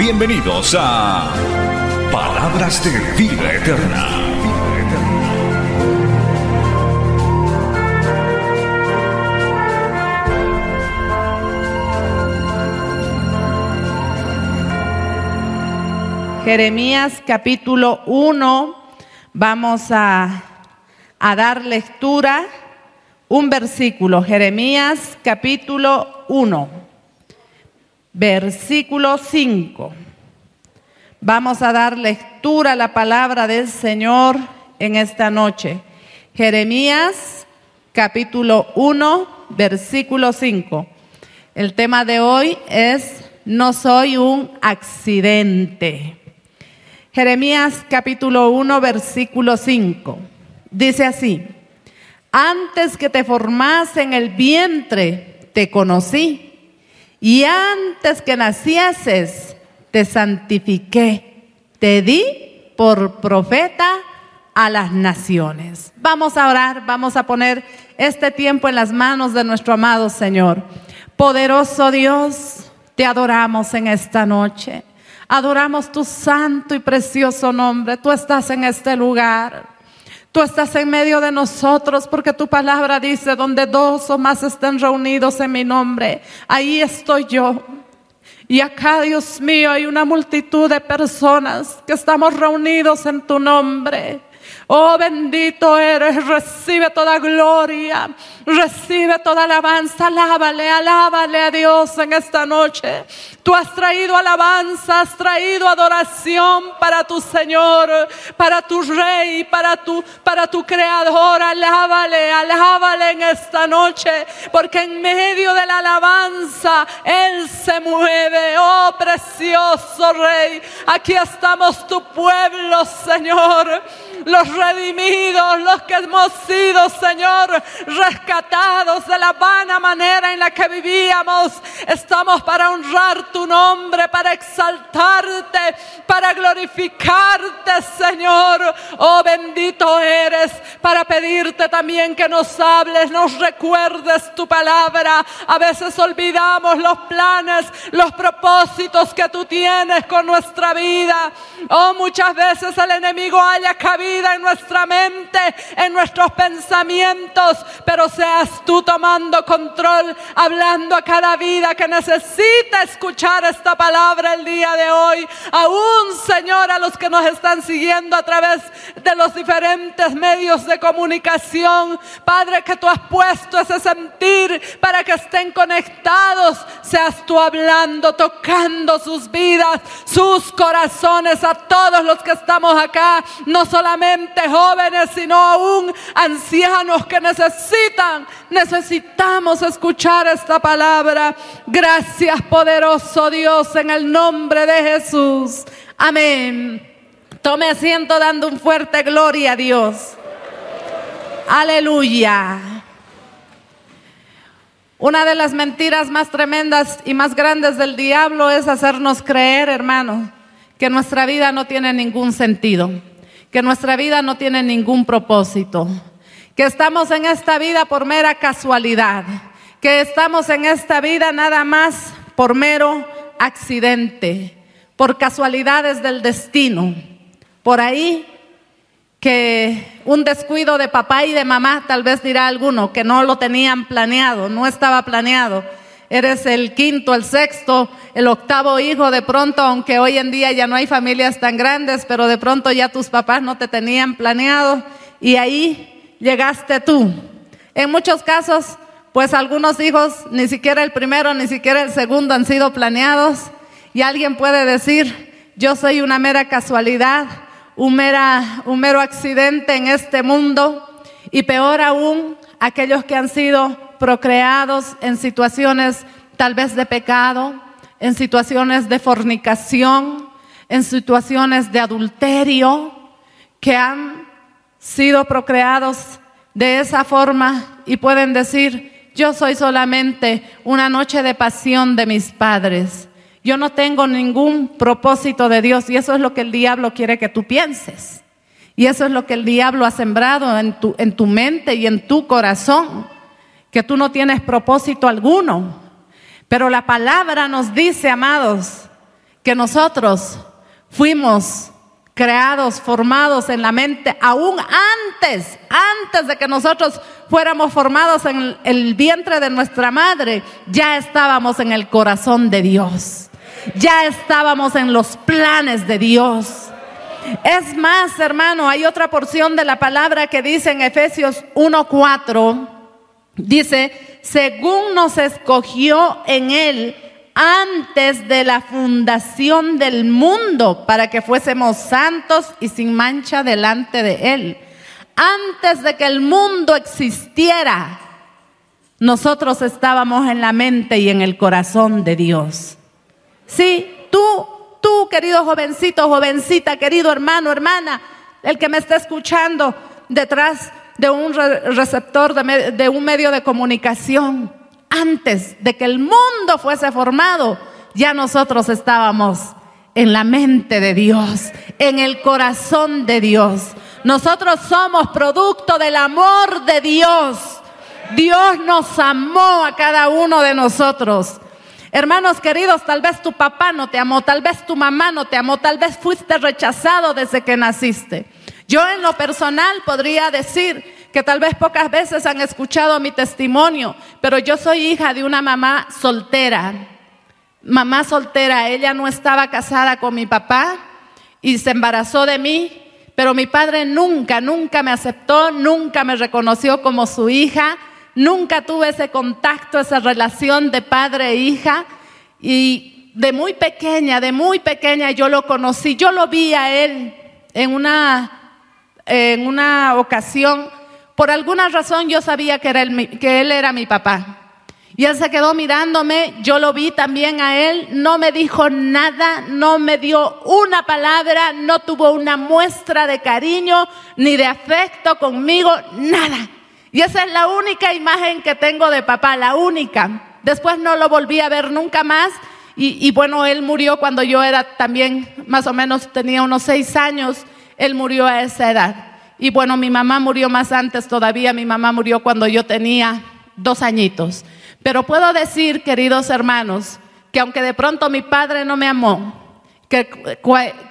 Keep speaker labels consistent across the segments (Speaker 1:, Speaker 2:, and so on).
Speaker 1: Bienvenidos a Palabras de Vida Eterna.
Speaker 2: Jeremías capítulo 1, vamos a, a, dar lectura, un versículo, Jeremías capítulo 1, versículo 5. Vamos a dar lectura a la palabra del Señor en esta noche. Jeremías capítulo 1, versículo 5. El tema de hoy es, no soy un accidente. Jeremías capítulo 1, versículo 5. Dice así, antes que te formase en el vientre, te conocí, y antes que nacieses, te santifiqué, te di por profeta a las naciones. Vamos a orar, vamos a poner este tiempo en las manos de nuestro amado Señor. Poderoso Dios, te adoramos en esta noche. Adoramos tu santo y precioso nombre. Tú estás en este lugar. Tú estás en medio de nosotros porque tu palabra dice, donde dos o más estén reunidos en mi nombre, ahí estoy yo. Y acá, Dios mío, hay una multitud de personas que estamos reunidos en tu nombre. Oh bendito eres, recibe toda gloria, recibe toda alabanza, alábale, alábale a Dios en esta noche. Tú has traído alabanza, has traído adoración para tu Señor, para tu Rey, para tu, para tu Creador. Alábale, alábale en esta noche, porque en medio de la alabanza Él se mueve. Oh precioso Rey, aquí estamos tu pueblo, Señor los redimidos, los que hemos sido, Señor, rescatados de la vana manera en la que vivíamos. Estamos para honrar tu nombre, para exaltarte, para glorificarte, Señor. Oh, bendito eres, para pedirte también que nos hables, nos recuerdes tu palabra. A veces olvidamos los planes, los propósitos que tú tienes con nuestra vida. Oh, muchas veces el enemigo haya cabido en nuestra mente, en nuestros pensamientos, pero seas tú tomando control, hablando a cada vida que necesita escuchar esta palabra el día de hoy. Aún, Señor, a los que nos están siguiendo a través de los diferentes medios de comunicación, Padre, que tú has puesto ese sentir para que estén conectados, seas tú hablando, tocando sus vidas, sus corazones, a todos los que estamos acá, no solamente jóvenes, sino aún ancianos que necesitan, necesitamos escuchar esta palabra. Gracias, poderoso Dios, en el nombre de Jesús. Amén. Tome asiento dando un fuerte gloria a Dios. Aleluya. Una de las mentiras más tremendas y más grandes del diablo es hacernos creer, hermano, que nuestra vida no tiene ningún sentido que nuestra vida no tiene ningún propósito, que estamos en esta vida por mera casualidad, que estamos en esta vida nada más por mero accidente, por casualidades del destino. Por ahí que un descuido de papá y de mamá, tal vez dirá alguno, que no lo tenían planeado, no estaba planeado eres el quinto, el sexto, el octavo hijo, de pronto, aunque hoy en día ya no hay familias tan grandes, pero de pronto ya tus papás no te tenían planeado y ahí llegaste tú. En muchos casos, pues algunos hijos, ni siquiera el primero, ni siquiera el segundo han sido planeados. Y alguien puede decir, yo soy una mera casualidad, un, mera, un mero accidente en este mundo. Y peor aún, aquellos que han sido procreados en situaciones tal vez de pecado, en situaciones de fornicación, en situaciones de adulterio, que han sido procreados de esa forma y pueden decir, yo soy solamente una noche de pasión de mis padres. Yo no tengo ningún propósito de Dios y eso es lo que el diablo quiere que tú pienses. Y eso es lo que el diablo ha sembrado en tu, en tu mente y en tu corazón, que tú no tienes propósito alguno. Pero la palabra nos dice, amados, que nosotros fuimos creados, formados en la mente, aún antes, antes de que nosotros fuéramos formados en el vientre de nuestra madre, ya estábamos en el corazón de Dios, ya estábamos en los planes de Dios. Es más, hermano, hay otra porción de la palabra que dice en Efesios 1.4, dice, según nos escogió en él, antes de la fundación del mundo para que fuésemos santos y sin mancha delante de Él. Antes de que el mundo existiera, nosotros estábamos en la mente y en el corazón de Dios. Sí, tú, tú, querido jovencito, jovencita, querido hermano, hermana, el que me está escuchando detrás de un receptor, de, de un medio de comunicación antes de que el mundo fuese formado, ya nosotros estábamos en la mente de Dios, en el corazón de Dios. Nosotros somos producto del amor de Dios. Dios nos amó a cada uno de nosotros. Hermanos queridos, tal vez tu papá no te amó, tal vez tu mamá no te amó, tal vez fuiste rechazado desde que naciste. Yo en lo personal podría decir que tal vez pocas veces han escuchado mi testimonio, pero yo soy hija de una mamá soltera. Mamá soltera, ella no estaba casada con mi papá y se embarazó de mí, pero mi padre nunca, nunca me aceptó, nunca me reconoció como su hija, nunca tuve ese contacto, esa relación de padre e hija. Y de muy pequeña, de muy pequeña yo lo conocí, yo lo vi a él en una, en una ocasión por alguna razón yo sabía que, él era mi papá. Y él se quedó mirándome, yo lo vi también a él, no me dijo nada, no me dio una palabra, no tuvo una muestra de cariño ni de afecto conmigo, nada. Y esa es la única imagen que tengo de papá, la única. Después no lo volví a ver nunca más. Y, y bueno, él murió cuando yo era también, más o menos tenía unos seis años, él murió a esa edad. Y bueno, mi mamá murió más antes todavía, mi mamá murió cuando yo tenía dos añitos. Pero puedo decir, queridos hermanos, que aunque de pronto mi padre no me amó, que,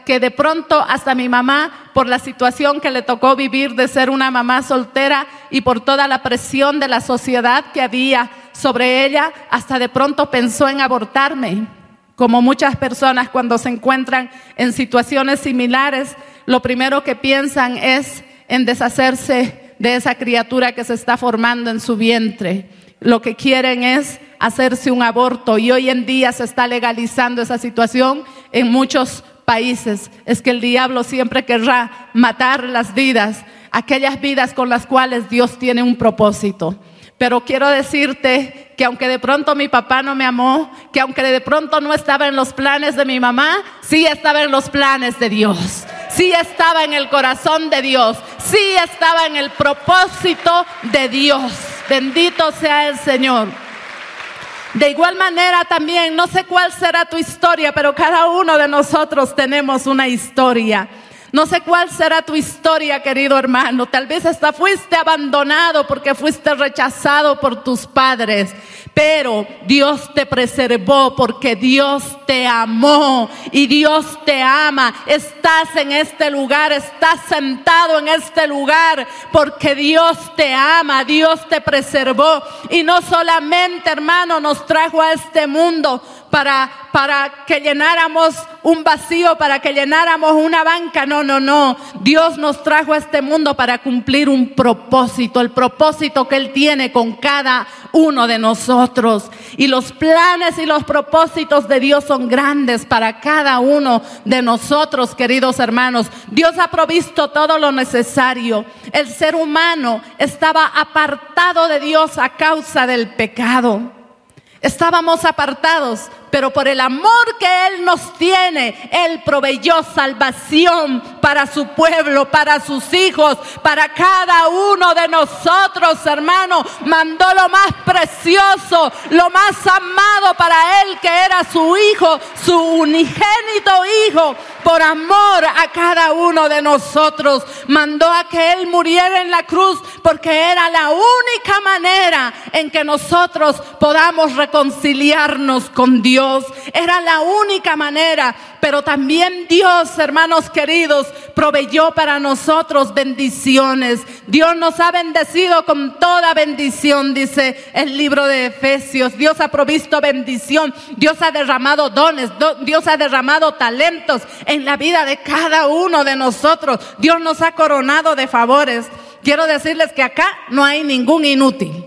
Speaker 2: que, de pronto hasta mi mamá, por la situación que le tocó vivir de ser una mamá soltera y por toda la presión de la sociedad que había sobre ella, hasta de pronto pensó en abortarme. Como muchas personas cuando se encuentran en situaciones similares, lo primero que piensan es en deshacerse de esa criatura que se está formando en su vientre. Lo que quieren es hacerse un aborto y hoy en día se está legalizando esa situación en muchos países. Es que el diablo siempre querrá matar las vidas, aquellas vidas con las cuales Dios tiene un propósito. Pero quiero decirte que aunque de pronto mi papá no me amó, que aunque de pronto no estaba en los planes de mi mamá, sí estaba en los planes de Dios sí estaba en el corazón de Dios, sí estaba en el propósito de Dios. Bendito sea el Señor. De igual manera también, no sé cuál será tu historia, pero cada uno de nosotros tenemos una historia. No sé cuál será tu historia, querido hermano. Tal vez hasta fuiste abandonado porque fuiste rechazado por tus padres pero Dios te preservó porque Dios te amó y Dios te ama. Estás en este lugar, estás sentado en este lugar porque Dios te ama, Dios te preservó y no solamente, hermano, nos trajo a este mundo para, para que llenáramos un vacío, para que llenáramos una banca. No, no, no. Dios nos trajo a este mundo para cumplir un propósito, el propósito que Él tiene con cada uno de nosotros. Y los planes y los propósitos de Dios son grandes para cada uno de nosotros, queridos hermanos. Dios ha provisto todo lo necesario. El ser humano estaba apartado de Dios a causa del pecado. Estábamos apartados, pero por el amor que Él nos tiene, Él proveyó salvación para su pueblo, para sus hijos, para cada uno de nosotros, hermano. Mandó lo más precioso, lo más amado para Él, que era su hijo, su unigénito hijo, por amor a cada uno de nosotros. Mandó a que Él muriera en la cruz porque era la única manera en que nosotros podamos reconciliarnos con Dios. Era la única manera. Pero también Dios, hermanos queridos, proveyó para nosotros bendiciones. Dios nos ha bendecido con toda bendición, dice el libro de Efesios. Dios ha provisto bendición. Dios ha derramado dones. Dios ha derramado talentos en la vida de cada uno de nosotros. Dios nos ha coronado de favores. Quiero decirles que acá no hay ningún inútil.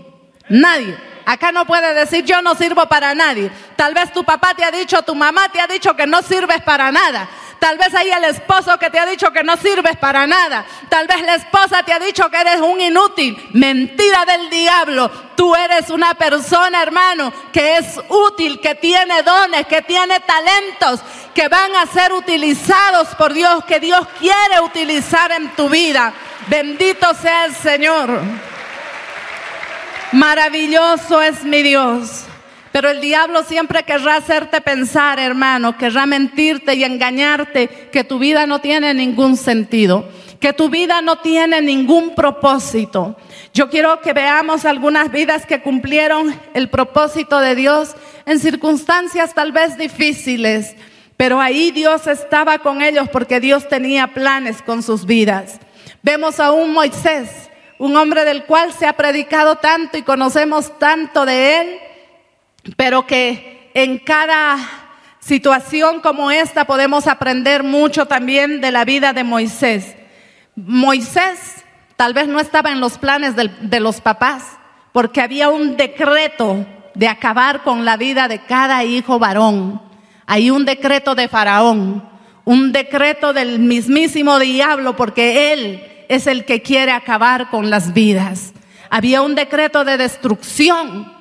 Speaker 2: Nadie. Acá no puede decir yo no sirvo para nadie. Tal vez tu papá te ha dicho, tu mamá te ha dicho que no sirves para nada. Tal vez hay el esposo que te ha dicho que no sirves para nada. Tal vez la esposa te ha dicho que eres un inútil. Mentira del diablo. Tú eres una persona, hermano, que es útil, que tiene dones, que tiene talentos, que van a ser utilizados por Dios, que Dios quiere utilizar en tu vida. Bendito sea el Señor. Maravilloso es mi Dios. Pero el diablo siempre querrá hacerte pensar, hermano, querrá mentirte y engañarte que tu vida no tiene ningún sentido, que tu vida no tiene ningún propósito. Yo quiero que veamos algunas vidas que cumplieron el propósito de Dios en circunstancias tal vez difíciles, pero ahí Dios estaba con ellos porque Dios tenía planes con sus vidas. Vemos a un Moisés, un hombre del cual se ha predicado tanto y conocemos tanto de él pero que en cada situación como esta podemos aprender mucho también de la vida de Moisés. Moisés tal vez no estaba en los planes de, los papás, porque había un decreto de acabar con la vida de cada hijo varón. Hay un decreto de Faraón, un decreto del mismísimo diablo, porque él es el que quiere acabar con las vidas. Había un decreto de destrucción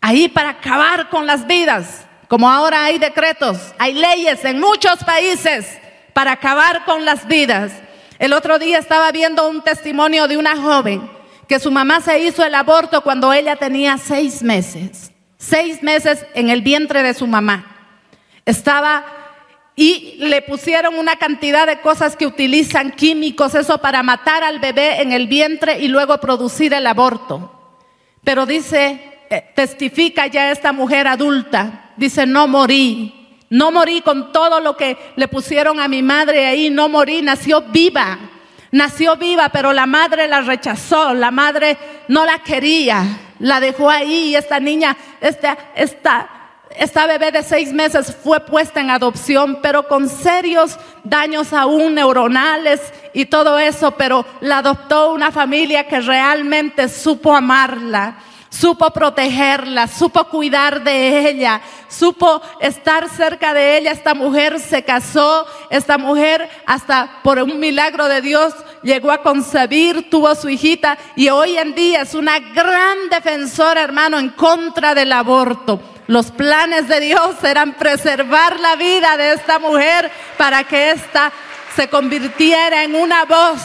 Speaker 2: ahí para acabar con las vidas, como ahora hay decretos, hay leyes en muchos países para acabar con las vidas. El otro día estaba viendo un testimonio de una joven que su mamá se hizo el aborto cuando ella tenía seis meses, seis meses en el vientre de su mamá. Estaba y le pusieron una cantidad de cosas que utilizan químicos, eso para matar al bebé en el vientre y luego producir el aborto. Pero dice eh, testifica ya esta mujer adulta, dice, no morí, no morí con todo lo que le pusieron a mi madre ahí, no morí, nació viva, nació viva, pero la madre la rechazó, la madre no la quería, la dejó ahí y esta niña, esta, esta, esta bebé de seis meses fue puesta en adopción, pero con serios daños aún neuronales y todo eso, pero la adoptó una familia que realmente supo amarla supo protegerla, supo cuidar de ella, supo estar cerca de ella. Esta mujer se casó, esta mujer hasta por un milagro de Dios llegó a concebir, tuvo su hijita y hoy en día es una gran defensora, hermano, en contra del aborto. Los planes de Dios eran preservar la vida de esta mujer para que ésta se convirtiera en una voz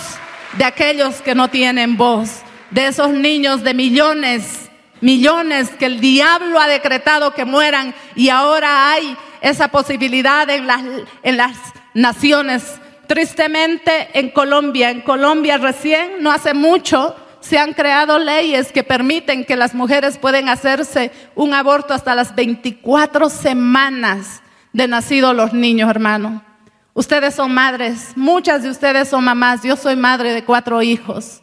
Speaker 2: de aquellos que no tienen voz, de esos niños de millones millones que el diablo ha decretado que mueran y ahora hay esa posibilidad en las, en las naciones. Tristemente en Colombia, en Colombia recién, no hace mucho, se han creado leyes que permiten que las mujeres pueden hacerse un aborto hasta las 24 semanas de nacido los niños, hermano. Ustedes son madres, muchas de ustedes son mamás, yo soy madre de cuatro hijos.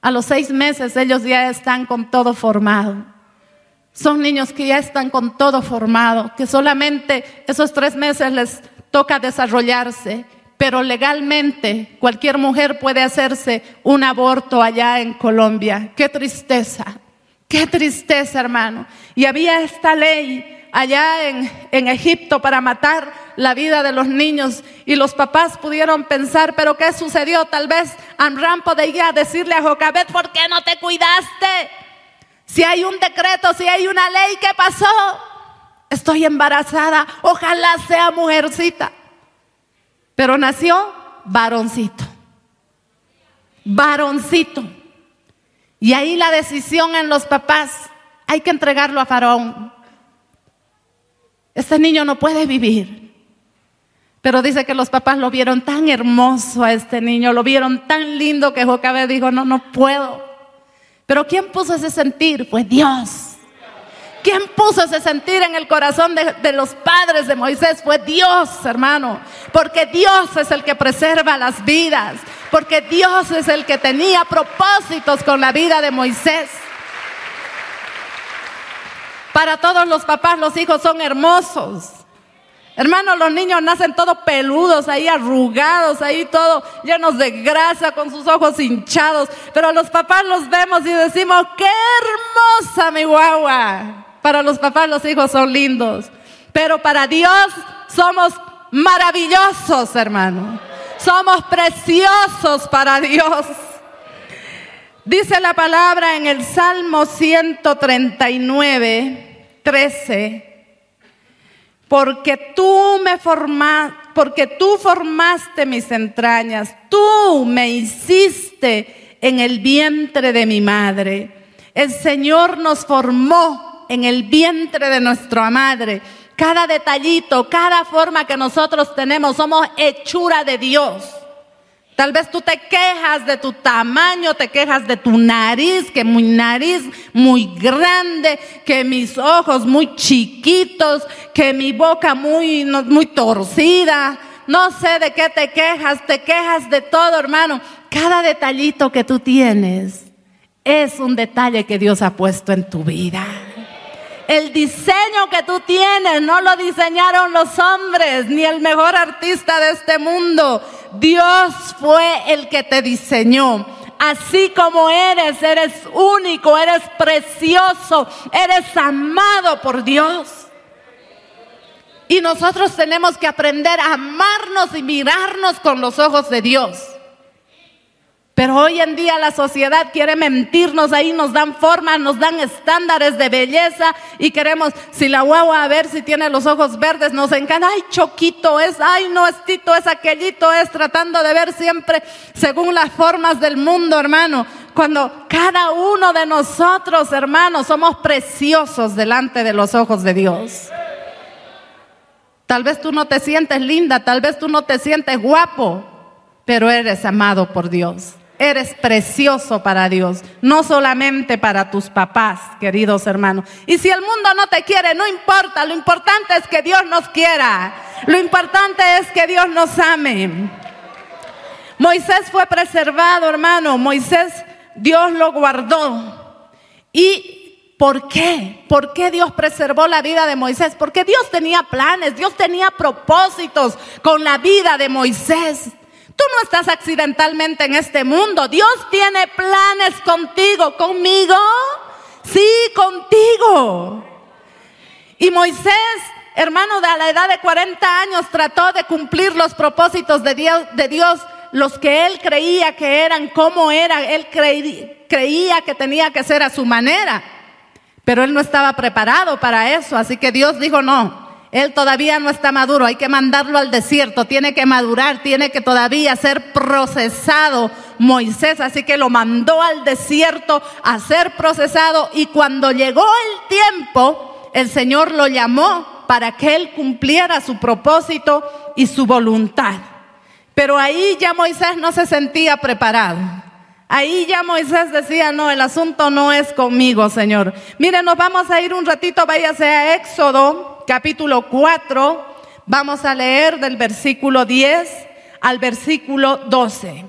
Speaker 2: A los seis meses ellos ya están con todo formado. Son niños que ya están con todo formado, que solamente esos tres meses les toca desarrollarse, pero legalmente cualquier mujer puede hacerse un aborto allá en Colombia. Qué tristeza, qué tristeza, hermano. Y había esta ley allá en, en, Egipto para matar la vida de los niños y los papás pudieron pensar, pero ¿qué sucedió? Tal vez Amram podía decirle a Jocabet, ¿por qué no te cuidaste? Si hay un decreto, si hay una ley, ¿qué pasó? estoy embarazada, ojalá sea mujercita. Pero nació varoncito, varoncito. Y ahí la decisión en los papás, hay que entregarlo a Faraón. Este niño no puede vivir. Pero dice que los papás lo vieron tan hermoso a este niño, lo vieron tan lindo que Jocabe dijo, no, no puedo. Pero ¿quién puso ese sentir? Fue Dios. ¿Quién puso ese sentir en el corazón de, los padres de Moisés? Fue Dios, hermano. Porque Dios es el que preserva las vidas. Porque Dios es el que tenía propósitos con la vida de Moisés. Para todos los papás los hijos son hermosos. Hermanos, los niños nacen todos peludos, ahí arrugados, ahí todos llenos de grasa, con sus ojos hinchados. Pero los papás los vemos y decimos, qué hermosa mi guagua. Para los papás los hijos son lindos. Pero para Dios somos maravillosos, hermano. Somos preciosos para Dios. Dice la palabra en el Salmo 139, 13 porque tú me formaste, porque tú formaste mis entrañas, tú me hiciste en el vientre de mi madre. El Señor nos formó en el vientre de nuestra madre. Cada detallito, cada forma que nosotros tenemos, somos hechura de Dios. Tal vez tú te quejas de tu tamaño, te quejas de tu nariz, que mi nariz muy grande, que mis ojos muy chiquitos, que mi boca muy, muy torcida. No sé de qué te quejas, te quejas de todo, hermano. Cada detallito que tú tienes es un detalle que Dios ha puesto en tu vida. El diseño que tú tienes no lo diseñaron los hombres, ni el mejor artista de este mundo. Dios fue el que te diseñó. Así como eres, eres único, eres precioso, eres amado por Dios. Y nosotros tenemos que aprender a amarnos y mirarnos con los ojos de Dios. Pero hoy en día la sociedad quiere mentirnos, ahí nos dan formas, nos dan estándares de belleza y queremos, si la guagua a ver si tiene los ojos verdes, nos encanta, ay choquito es, ay no es tito, es aquellito es, tratando de ver siempre según las formas del mundo, hermano. Cuando cada uno de nosotros, hermanos, somos preciosos delante de los ojos de Dios. Tal vez tú no te sientes linda, tal vez tú no te sientes guapo, pero eres amado por Dios. Eres precioso para Dios, no solamente para tus papás, queridos hermanos. Y si el mundo no te quiere, no importa, lo importante es que Dios nos quiera. Lo importante es que Dios nos ame. Moisés fue preservado, hermano. Moisés, Dios lo guardó. ¿Y por qué? ¿Por qué Dios preservó la vida de Moisés? Porque Dios tenía planes, Dios tenía propósitos con la vida de Moisés. Tú no estás accidentalmente en este mundo. Dios tiene planes contigo, conmigo. Sí, contigo. Y Moisés, hermano de a la edad de 40 años, trató de cumplir los propósitos de Dios, de Dios los que él creía que eran, como era, él creía que tenía que ser a su manera. Pero él no estaba preparado para eso, así que Dios dijo, no, él todavía no está maduro, hay que mandarlo al desierto, tiene que madurar, tiene que todavía ser procesado Moisés, así que lo mandó al desierto a ser procesado y cuando llegó el tiempo, el Señor lo llamó para que él cumpliera su propósito y su voluntad. Pero ahí ya Moisés no se sentía preparado. Ahí ya Moisés decía, no, el asunto no es conmigo, Señor. Miren, nos vamos a ir un ratito, váyase a Éxodo capítulo 4, vamos a leer del versículo 10 al versículo 12.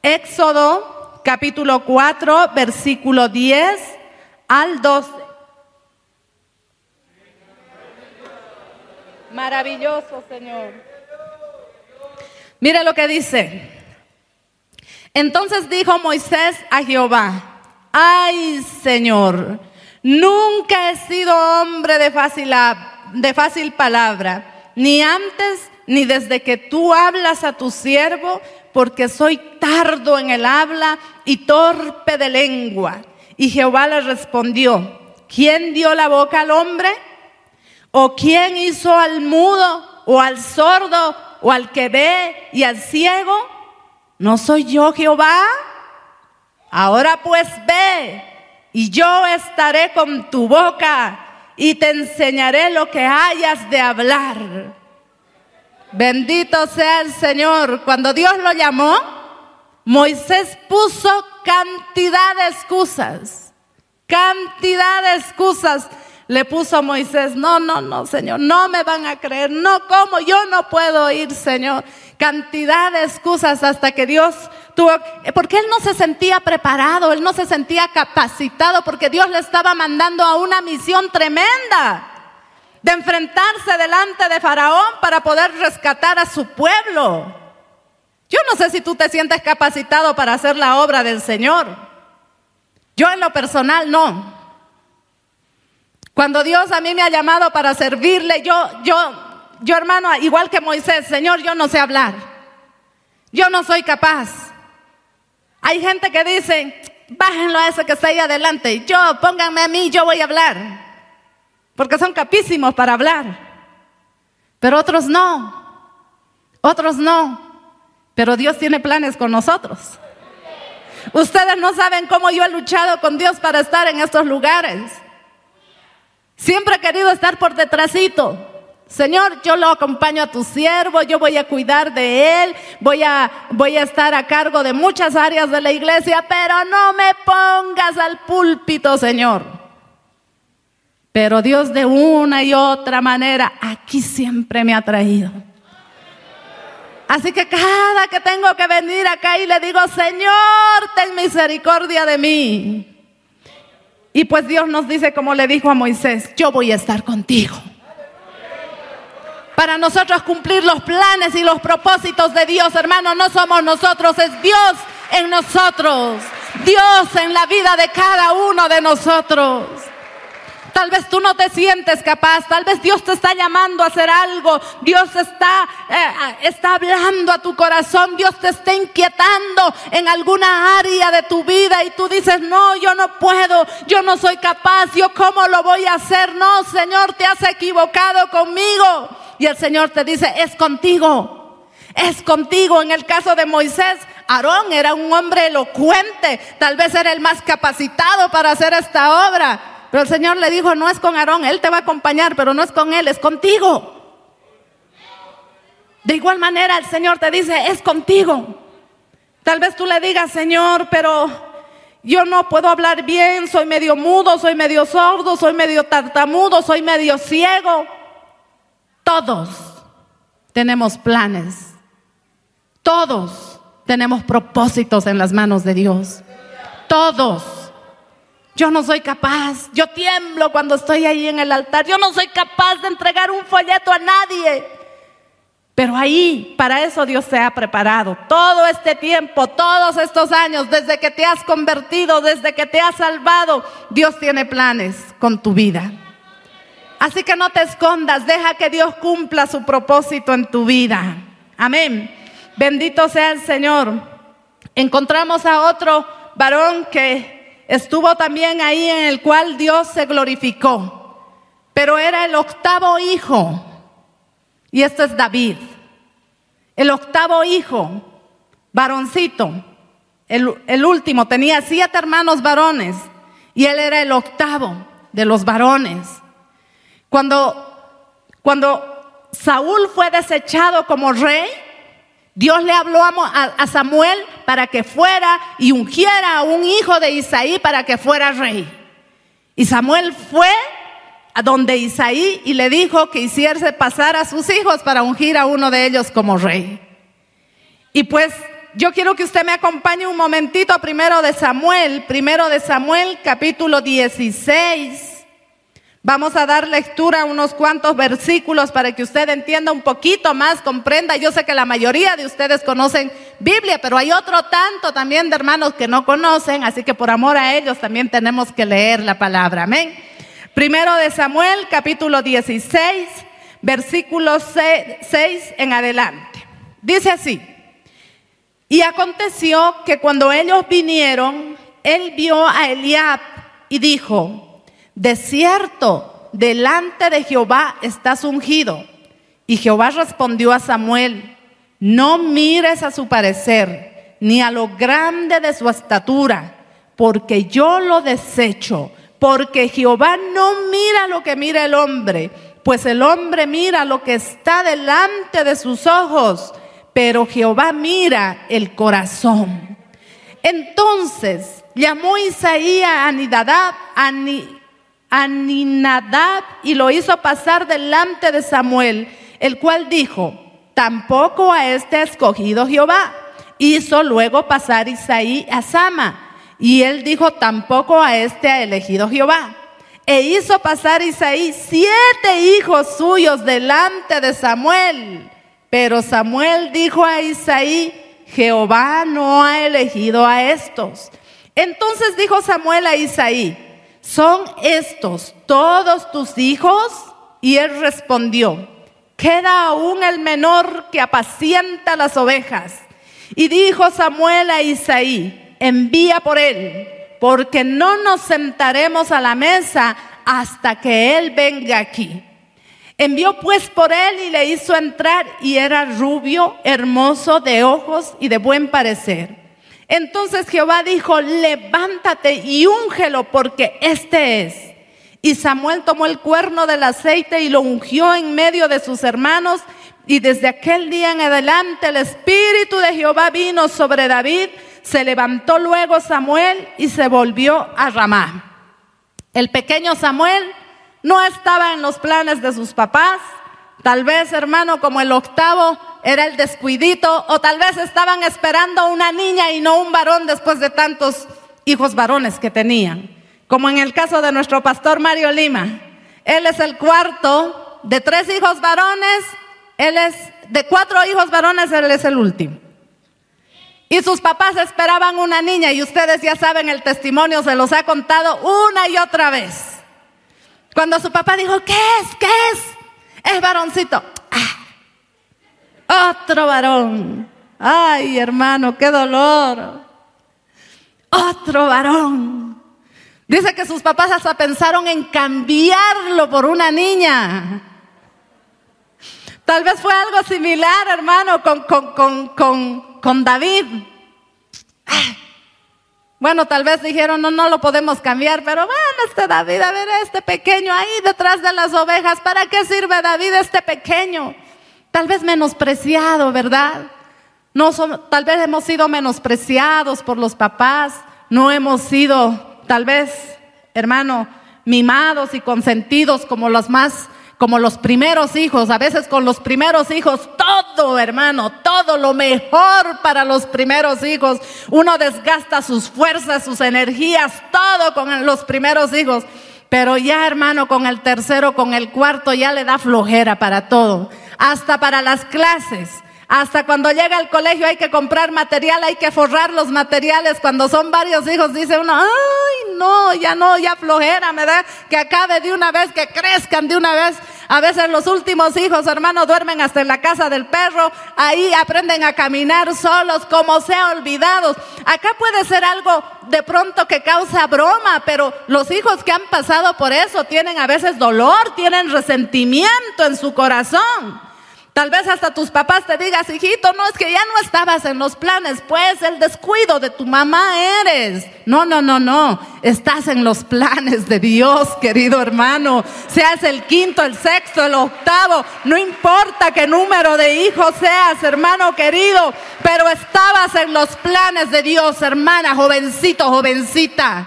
Speaker 2: Éxodo capítulo 4, versículo 10 al 12. Maravilloso, Señor. Mire lo que dice. Entonces dijo Moisés a Jehová, ay Señor, Nunca he sido hombre de fácil, de fácil palabra, ni antes ni desde que tú hablas a tu siervo, porque soy tardo en el habla y torpe de lengua. Y Jehová le respondió, ¿quién dio la boca al hombre? ¿O quién hizo al mudo o al sordo o al que ve y al ciego? ¿No soy yo Jehová? Ahora pues ve y yo estaré con tu boca y te enseñaré lo que hayas de hablar. Bendito sea el Señor. Cuando Dios lo llamó, Moisés puso cantidad de excusas, cantidad de excusas. Le puso a Moisés, no, no, no, Señor, no me van a creer, no, ¿cómo? Yo no puedo ir, Señor. Cantidad de excusas hasta que Dios tuvo, porque él no se sentía preparado, él no se sentía capacitado, porque Dios le estaba mandando a una misión tremenda de enfrentarse delante de Faraón para poder rescatar a su pueblo. Yo no sé si tú te sientes capacitado para hacer la obra del Señor. Yo en lo personal no. Cuando Dios a mí me ha llamado para servirle, yo, yo, yo hermano, igual que Moisés, Señor, yo no sé hablar. Yo no soy capaz. Hay gente que dice, bájenlo a ese que está ahí adelante. Yo, pónganme a mí, yo voy a hablar porque son capísimos para hablar. Pero otros no, otros no. Pero Dios tiene planes con nosotros. Ustedes no saben cómo yo he luchado con Dios para estar en estos lugares. Siempre he querido estar por detrásito. Señor, yo lo acompaño a tu siervo, yo voy a cuidar de él, voy a, voy a estar a cargo de muchas áreas de la iglesia, pero no me pongas al púlpito, Señor. Pero Dios de una y otra manera aquí siempre me ha traído. Así que cada que tengo que venir acá y le digo, Señor, ten misericordia de mí. Y pues Dios nos dice, como le dijo a Moisés, yo voy a estar contigo. Para nosotros cumplir los planes y los propósitos de Dios, hermano, no somos nosotros, es Dios en nosotros. Dios en la vida de cada uno de nosotros. Tal vez tú no te sientes capaz, tal vez Dios te está llamando a hacer algo, Dios está, eh, está hablando a tu corazón, Dios te está inquietando en alguna área de tu vida y tú dices, no, yo no puedo, yo no soy capaz, yo cómo lo voy a hacer, no, Señor, te has equivocado conmigo. Y el Señor te dice, es contigo, es contigo. En el caso de Moisés, Aarón era un hombre elocuente, tal vez era el más capacitado para hacer esta obra. Pero el Señor le dijo, no es con Aarón, Él te va a acompañar, pero no es con Él, es contigo. De igual manera el Señor te dice, es contigo. Tal vez tú le digas, Señor, pero yo no puedo hablar bien, soy medio mudo, soy medio sordo, soy medio tartamudo, soy medio ciego. Todos tenemos planes. Todos tenemos propósitos en las manos de Dios. Todos. Yo no soy capaz, yo tiemblo cuando estoy ahí en el altar, yo no soy capaz de entregar un folleto a nadie. Pero ahí, para eso Dios se ha preparado. Todo este tiempo, todos estos años, desde que te has convertido, desde que te has salvado, Dios tiene planes con tu vida. Así que no te escondas, deja que Dios cumpla su propósito en tu vida. Amén. Bendito sea el Señor. Encontramos a otro varón que estuvo también ahí en el cual Dios se glorificó. Pero era el octavo hijo. Y este es David. El octavo hijo, varoncito. El, último tenía siete hermanos varones y él era el octavo de los varones. Cuando, cuando Saúl fue desechado como rey, Dios le habló a, Samuel para que fuera y ungiera a un hijo de Isaí para que fuera rey. Y Samuel fue a donde Isaí y le dijo que hiciese pasar a sus hijos para ungir a uno de ellos como rey. Y pues yo quiero que usted me acompañe un momentito primero de Samuel, primero de Samuel capítulo 16. Vamos a dar lectura a unos cuantos versículos para que usted entienda un poquito más, comprenda. Yo sé que la mayoría de ustedes conocen Biblia, pero hay otro tanto también de hermanos que no conocen, así que por amor a ellos también tenemos que leer la palabra. Amén. Primero de Samuel, capítulo 16, versículo 6 en adelante. Dice así, y aconteció que cuando ellos vinieron, él vio a Eliab y dijo, de cierto, delante de Jehová estás ungido. Y Jehová respondió a Samuel, no mires a su parecer, ni a lo grande de su estatura, porque yo lo desecho, porque Jehová no mira lo que mira el hombre, pues el hombre mira lo que está delante de sus ojos, pero Jehová mira el corazón. Entonces llamó Isaías a Aninadab y lo hizo pasar delante de Samuel, el cual dijo, tampoco a este ha escogido Jehová. Hizo luego pasar Isaí a Sama, y él dijo, tampoco a este ha elegido Jehová. E hizo pasar Isaí siete hijos suyos delante de Samuel. Pero Samuel dijo a Isaí, Jehová no ha elegido a estos. Entonces dijo Samuel a Isaí, ¿son estos todos tus hijos? Y él respondió, queda aún el menor que apacienta las ovejas. Y dijo Samuel a Isaí, envía por él, porque no nos sentaremos a la mesa hasta que él venga aquí. Envió pues por él y le hizo entrar y era rubio, hermoso de ojos y de buen parecer. Entonces Jehová dijo, levántate y úngelo porque este es. Y Samuel tomó el cuerno del aceite y lo ungió en medio de sus hermanos. Y desde aquel día en adelante el Espíritu de Jehová vino sobre David. Se levantó luego Samuel y se volvió a Ramá. El pequeño Samuel no estaba en los planes de sus papás. Tal vez, hermano, como el octavo era el descuidito, o tal vez estaban esperando una niña y no un varón después de tantos hijos varones que tenían. Como en el caso de nuestro pastor Mario Lima. Él es el cuarto de tres hijos varones, él es de cuatro hijos varones, él es el último. Y sus papás esperaban una niña y ustedes ya saben el testimonio, se los ha contado una y otra vez. Cuando su papá dijo, ¿qué es? ¿Qué es? Es varoncito. Otro varón. Ay, hermano, qué dolor. Otro varón. Dice que sus papás hasta pensaron en cambiarlo por una niña. Tal vez fue algo similar, hermano, con, con, con, con, con David. Ah, bueno, tal vez dijeron, no, no lo podemos cambiar, pero bueno, este David, a ver, este pequeño ahí detrás de las ovejas, ¿para qué sirve David este pequeño? Tal vez menospreciado, ¿verdad? Tal vez hemos sido menospreciados por los papás, no hemos sido, tal vez, hermano, mimados y consentidos como los más como los primeros hijos, a veces con los primeros hijos, todo hermano, todo lo mejor para los primeros hijos. Uno desgasta sus fuerzas, sus energías, todo con los primeros hijos. Pero ya hermano, con el tercero, con el cuarto, ya le da flojera para todo, hasta para las clases. Hasta cuando llega al colegio hay que comprar material, hay que forrar los materiales. Cuando son varios hijos dice uno, ay, no, ya no, ya flojera, me da que acabe de una vez, que crezcan de una vez. A veces los últimos hijos, hermanos, duermen hasta en la casa del perro, ahí aprenden a caminar solos, como sea olvidados. Acá puede ser algo de pronto que causa broma, pero los hijos que han pasado por eso tienen a veces dolor, tienen resentimiento en su corazón. Tal vez hasta tus papás te digas, hijito, no es que ya no estabas en los planes, pues el descuido de tu mamá eres. No, no, no, no. Estás en los planes de Dios, querido hermano. Seas el quinto, el sexto, el octavo. No importa qué número de hijos seas, hermano querido, pero estabas en los planes de Dios, hermana, jovencito, jovencita.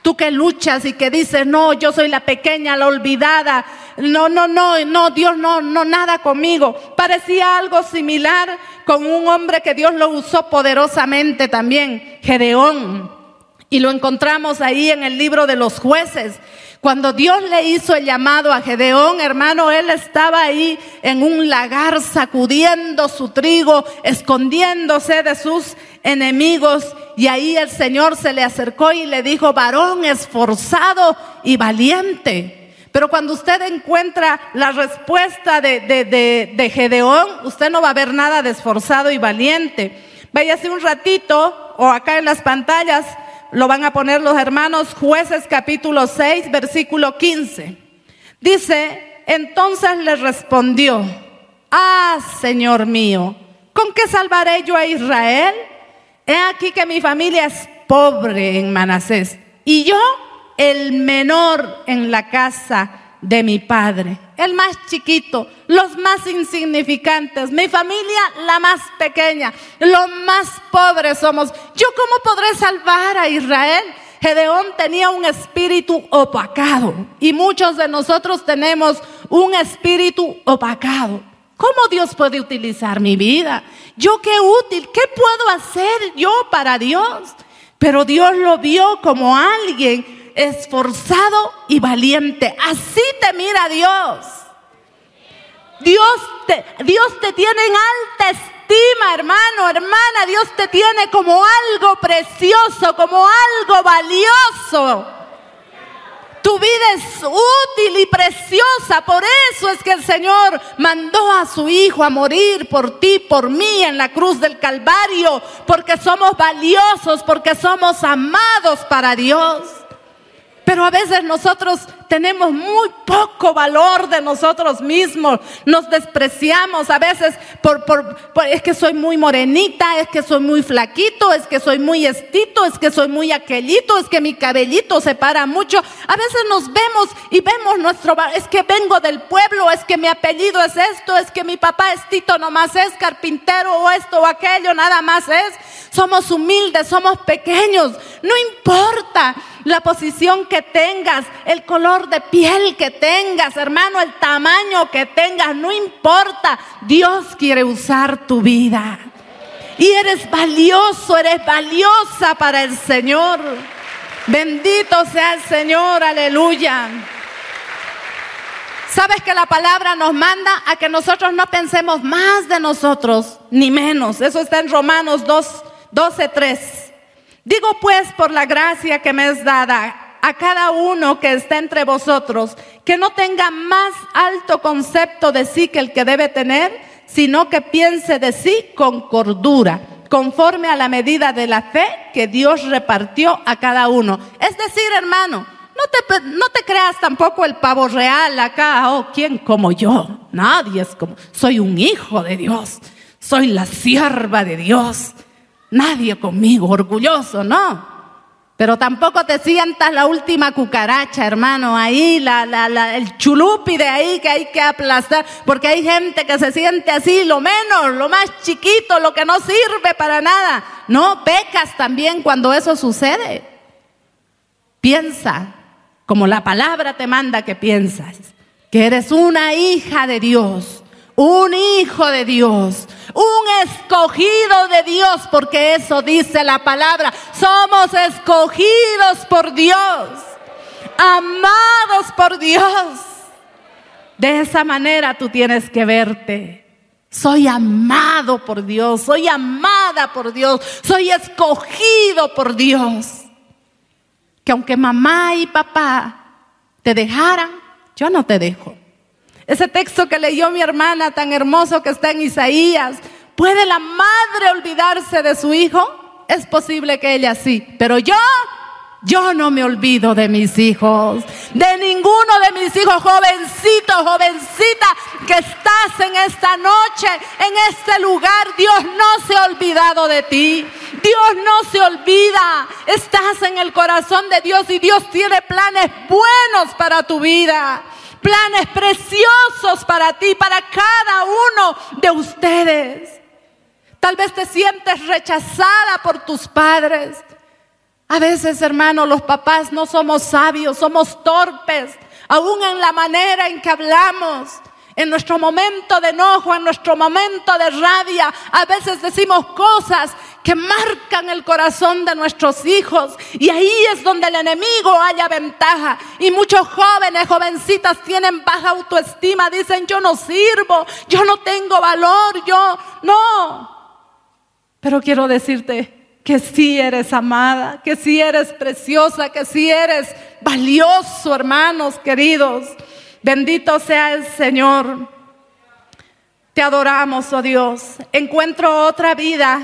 Speaker 2: Tú que luchas y que dices, no, yo soy la pequeña, la olvidada. No, no, no, no, Dios no, no, nada conmigo. Parecía algo similar con un hombre que Dios lo usó poderosamente también, Gedeón. Y lo encontramos ahí en el libro de los jueces. Cuando Dios le hizo el llamado a Gedeón, hermano, él estaba ahí en un lagar sacudiendo su trigo, escondiéndose de sus enemigos. Y ahí el Señor se le acercó y le dijo, varón esforzado y valiente. Pero cuando usted encuentra la respuesta de, de, Gedeón, usted no va a ver nada de esforzado y valiente. Váyase un ratito o acá en las pantallas lo van a poner los hermanos jueces capítulo 6, versículo 15. Dice, entonces le respondió, ah, Señor mío, ¿con qué salvaré yo a Israel? He aquí que mi familia es pobre en Manasés y yo el menor en la casa de mi padre, el más chiquito, los más insignificantes, mi familia la más pequeña, los más pobres somos. ¿Yo cómo podré salvar a Israel? Gedeón tenía un espíritu opacado y muchos de nosotros tenemos un espíritu opacado. ¿Cómo Dios puede utilizar mi vida? ¿Yo qué útil? ¿Qué puedo hacer yo para Dios? Pero Dios lo vio como alguien esforzado y valiente. Así te mira Dios. Dios te, Dios te tiene en alta estima, hermano, hermana. Dios te tiene como algo precioso, como algo valioso. Tu vida es útil y preciosa. Por eso es que el Señor mandó a su Hijo a morir por ti, por mí en la cruz del Calvario. Porque somos valiosos, porque somos amados para Dios. Pero a veces nosotros tenemos muy poco valor de nosotros mismos, nos despreciamos a veces por, por, es que soy muy morenita, es que soy muy flaquito, es que soy muy estito, es que soy muy aquelito, es que mi cabellito se para mucho. A veces nos vemos y vemos nuestro, es que vengo del pueblo, es que mi apellido es esto, es que mi papá es Tito, nomás es carpintero o esto o aquello, nada más es. Somos humildes, somos pequeños, no importa la posición que tengas, el de piel que tengas, hermano, el tamaño que tengas, no importa. Dios quiere usar tu vida. Y eres valioso, eres valiosa para el Señor. Bendito sea el Señor, aleluya. Sabes que la palabra nos manda a que nosotros no pensemos más de nosotros, ni menos. Eso está en Romanos 2, 12, 3. Digo pues por la gracia que me es dada a cada uno que está entre vosotros, que no tenga más alto concepto de sí que el que debe tener, sino que piense de sí con cordura, conforme a la medida de la fe que Dios repartió a cada uno. Es decir, hermano, no te, no te creas tampoco el pavo real acá, oh, ¿quién como yo? Nadie es como, soy un hijo de Dios, soy la sierva de Dios nadie conmigo, orgulloso, no. Pero tampoco te sientas la última cucaracha, hermano, ahí, la, la, el chulupi de ahí que hay que aplastar, porque hay gente que se siente así, lo menos, lo más chiquito, lo que no sirve para nada. No, pecas también cuando eso sucede. Piensa, como la palabra te manda que piensas, que eres una hija de Dios, un hijo de Dios, un escogido de Dios, porque eso dice la palabra. Somos escogidos por Dios, amados por Dios. De esa manera tú tienes que verte. Soy amado por Dios, soy amada por Dios, soy escogido por Dios. Que aunque mamá y papá te dejaran, yo no te dejo. Ese texto que leyó mi hermana tan hermoso que está en Isaías, ¿puede la madre olvidarse de su hijo? Es posible que ella sí, pero yo yo no me olvido de mis hijos, de ninguno de mis hijos, jovencito, jovencita, que estás en esta noche, en este lugar. Dios no se ha olvidado de ti. Dios no se olvida. Estás en el corazón de Dios y Dios tiene planes buenos para tu vida planes preciosos para ti, para cada uno de ustedes. Tal vez te sientes rechazada por tus padres. A veces, hermano, los papás no somos sabios, somos torpes, aún en la manera en que hablamos. En nuestro momento de enojo, en nuestro momento de rabia, a veces decimos cosas que marcan el corazón de nuestros hijos. Y ahí es donde el enemigo haya ventaja. Y muchos jóvenes, jovencitas tienen baja autoestima. Dicen, yo no sirvo, yo no tengo valor, yo no. Pero quiero decirte que sí eres amada, que sí eres preciosa, que sí eres valioso, hermanos queridos. Bendito sea el Señor. Te adoramos, oh Dios. Encuentro otra vida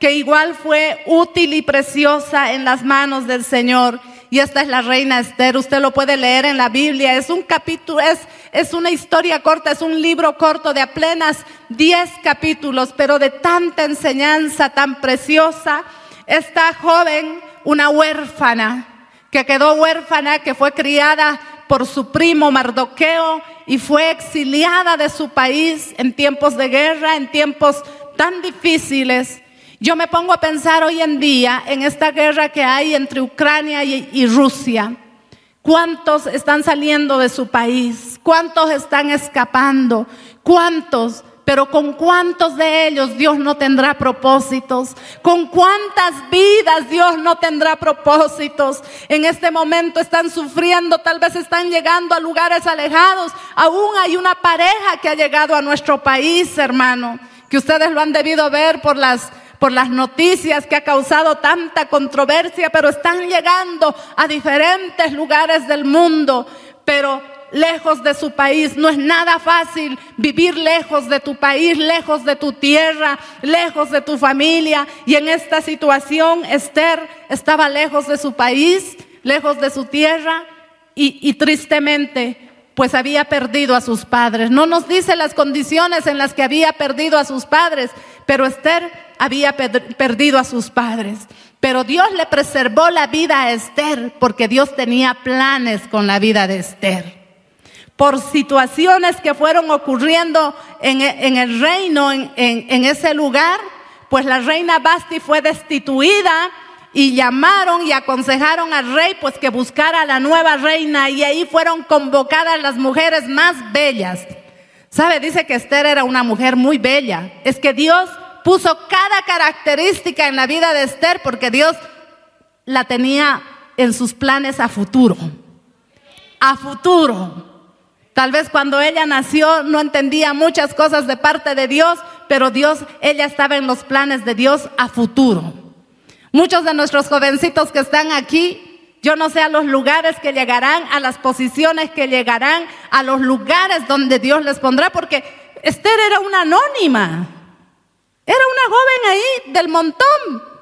Speaker 2: que igual fue útil y preciosa en las manos del Señor. y esta es la reina Esther. Usted lo puede leer en la Biblia. Es un capítulo, es, es una historia corta, es un libro corto de apenas 10 capítulos, pero de tanta enseñanza tan preciosa. Esta joven, una huérfana, que quedó huérfana, que fue criada por su primo Mardoqueo y fue exiliada de su país en tiempos de guerra, en tiempos tan difíciles. Yo me pongo a pensar hoy en día en esta guerra que hay entre Ucrania y, Rusia. ¿Cuántos están saliendo de su país? ¿Cuántos están escapando? ¿Cuántos? Pero con cuántos de ellos Dios no tendrá propósitos. Con cuántas vidas Dios no tendrá propósitos. En este momento están sufriendo, tal vez están llegando a lugares alejados. Aún hay una pareja que ha llegado a nuestro país, hermano, que ustedes lo han debido ver por las por las noticias que ha causado tanta controversia, pero están llegando a diferentes lugares del mundo, pero lejos de su país. No es nada fácil vivir lejos de tu país, lejos de tu tierra, lejos de tu familia. Y en esta situación, Esther estaba lejos de su país, lejos de su tierra y, tristemente pues había perdido a sus padres. No nos dice las condiciones en las que había perdido a sus padres, pero Esther había perdido a sus padres. Pero Dios le preservó la vida a Esther porque Dios tenía planes con la vida de Esther. Por situaciones que fueron ocurriendo en, el reino, en, en ese lugar, pues la reina Basti fue destituida y llamaron y aconsejaron al rey pues que buscara a la nueva reina y ahí fueron convocadas las mujeres más bellas. ¿Sabe? Dice que Esther era una mujer muy bella. Es que Dios puso cada característica en la vida de Esther porque Dios la tenía en sus planes a futuro. A futuro. Tal vez cuando ella nació no entendía muchas cosas de parte de Dios, pero Dios, ella estaba en los planes de Dios a futuro. Muchos de nuestros jovencitos que están aquí, yo no sé a los lugares que llegarán, a las posiciones que llegarán, a los lugares donde Dios les pondrá, porque Esther era una anónima. Era una joven ahí del montón.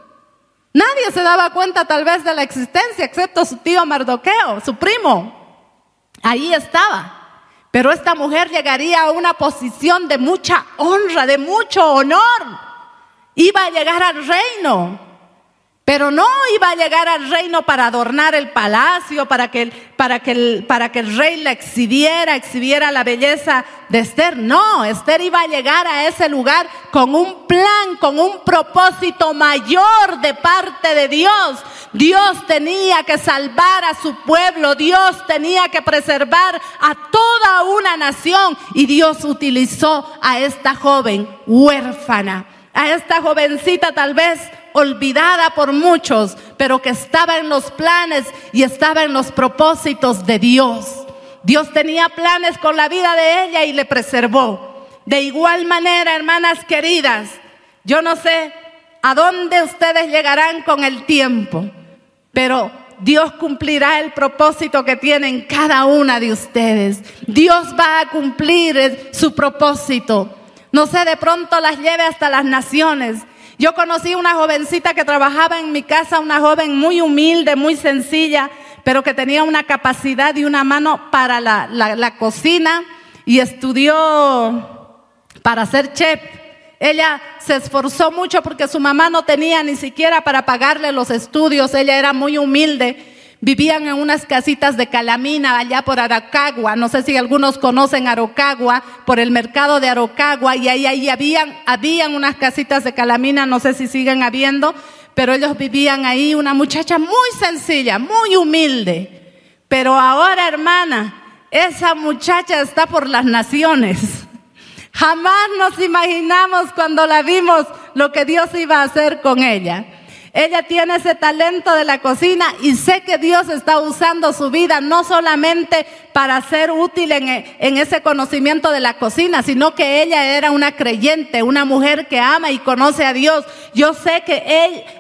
Speaker 2: Nadie se daba cuenta tal vez de la existencia, excepto su tío Mardoqueo, su primo. Ahí estaba. Pero esta mujer llegaría a una posición de mucha honra, de mucho honor. Iba a llegar al reino. Pero no iba a llegar al reino para adornar el palacio, para que, para que, el, para que el rey la exhibiera, exhibiera la belleza de Esther. No, Esther iba a llegar a ese lugar con un plan, con un propósito mayor de parte de Dios. Dios tenía que salvar a su pueblo, Dios tenía que preservar a toda una nación y Dios utilizó a esta joven huérfana, a esta jovencita tal vez olvidada por muchos, pero que estaba en los planes y estaba en los propósitos de Dios. Dios tenía planes con la vida de ella y le preservó. De igual manera, hermanas queridas, yo no sé a dónde ustedes llegarán con el tiempo, pero Dios cumplirá el propósito que tienen cada una de ustedes. Dios va a cumplir su propósito. No sé, de pronto las lleve hasta las naciones, yo conocí una jovencita que trabajaba en mi casa, una joven muy humilde, muy sencilla, pero que tenía una capacidad y una mano para la, cocina y estudió para ser chef. Ella se esforzó mucho porque su mamá no tenía ni siquiera para pagarle los estudios, ella era muy humilde Vivían en unas casitas de calamina allá por Aracagua. No sé si algunos conocen Arocagua, por el mercado de Arocagua. Y ahí, ahí habían, habían unas casitas de calamina, no sé si siguen habiendo, pero ellos vivían ahí. Una muchacha muy sencilla, muy humilde. Pero ahora, hermana, esa muchacha está por las naciones. Jamás nos imaginamos cuando la vimos lo que Dios iba a hacer con ella. Ella tiene ese talento de la cocina y sé que Dios está usando su vida no solamente para ser útil en, ese conocimiento de la cocina, sino que ella era una creyente, una mujer que ama y conoce a Dios. Yo sé que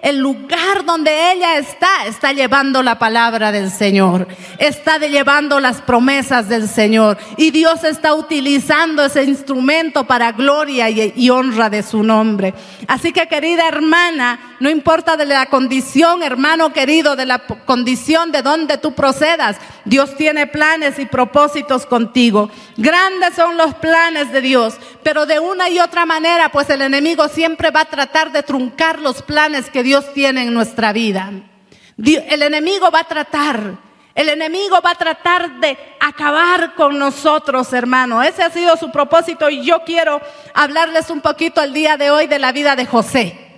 Speaker 2: el lugar donde ella está, está llevando la palabra del Señor, está llevando las promesas del Señor y Dios está utilizando ese instrumento para gloria y, y honra de su nombre. Así que querida hermana, no importa de la condición, hermano querido, de la condición de donde tú procedas, Dios tiene planes y propósitos contigo. Grandes son los planes de Dios, pero de una y otra manera, pues el enemigo siempre va a tratar de truncar los planes que Dios tiene en nuestra vida. El enemigo va a tratar, el enemigo va a tratar de acabar con nosotros, hermano. Ese ha sido su propósito y yo quiero hablarles un poquito el día de hoy de la vida de José.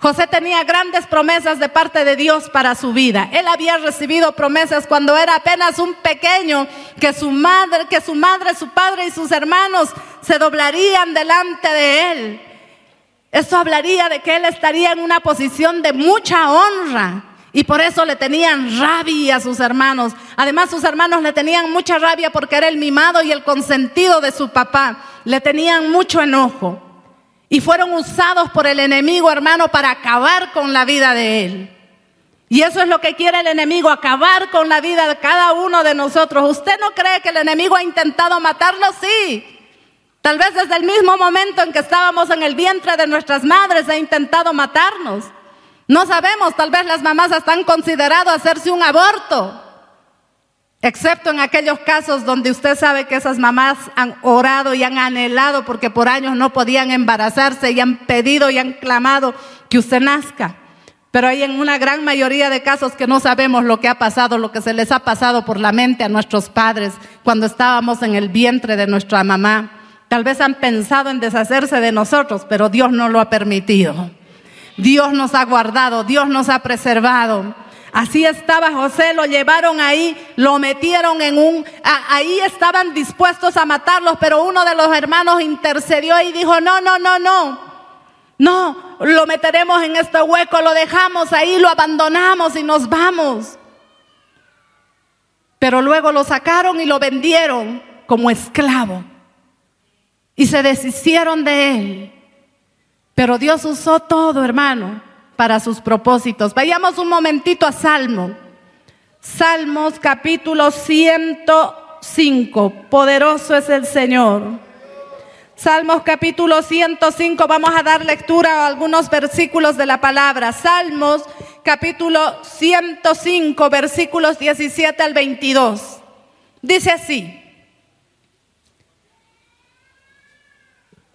Speaker 2: José tenía grandes promesas de parte de Dios para su vida. Él había recibido promesas cuando era apenas un pequeño, que su madre, que su madre, su padre y sus hermanos se doblarían delante de él. Eso hablaría de que él estaría en una posición de mucha honra. Y por eso le tenían rabia a sus hermanos. Además, sus hermanos le tenían mucha rabia porque era el mimado y el consentido de su papá. Le tenían mucho enojo. Y fueron usados por el enemigo, hermano, para acabar con la vida de él. Y eso es lo que quiere el enemigo, acabar con la vida de cada uno de nosotros. ¿Usted no cree que el enemigo ha intentado matarlo? Sí. Tal vez desde el mismo momento en que estábamos en el vientre de nuestras madres ha intentado matarnos. No sabemos, tal vez las mamás hasta han considerado hacerse un aborto. Excepto en aquellos casos donde usted sabe que esas mamás han orado y han anhelado porque por años no podían embarazarse y han pedido y han clamado que usted nazca. Pero hay en una gran mayoría de casos que no sabemos lo que ha pasado, lo que se les ha pasado por la mente a nuestros padres cuando estábamos en el vientre de nuestra mamá. Tal vez han pensado en deshacerse de nosotros, pero Dios no lo ha permitido. Dios nos ha guardado, Dios nos ha preservado. Así estaba José, lo llevaron ahí, lo metieron en un... ahí estaban dispuestos a matarlos, pero uno de los hermanos intercedió y dijo, no, no, no, no, no, lo meteremos en este hueco, lo dejamos ahí, lo abandonamos y nos vamos. Pero luego lo sacaron y lo vendieron como esclavo. Y se deshicieron de él. Pero Dios usó todo, hermano para sus propósitos. Vayamos un momentito a Salmo. Salmos capítulo 105. Poderoso es el Señor. Salmos capítulo 105. Vamos a dar lectura a algunos versículos de la palabra. Salmos capítulo 105, versículos 17 al 22. Dice así.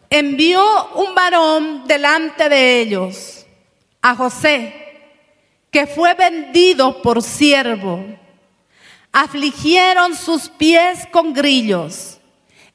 Speaker 2: Envió un varón delante de ellos a José, que fue vendido por siervo. Afligieron sus pies con grillos.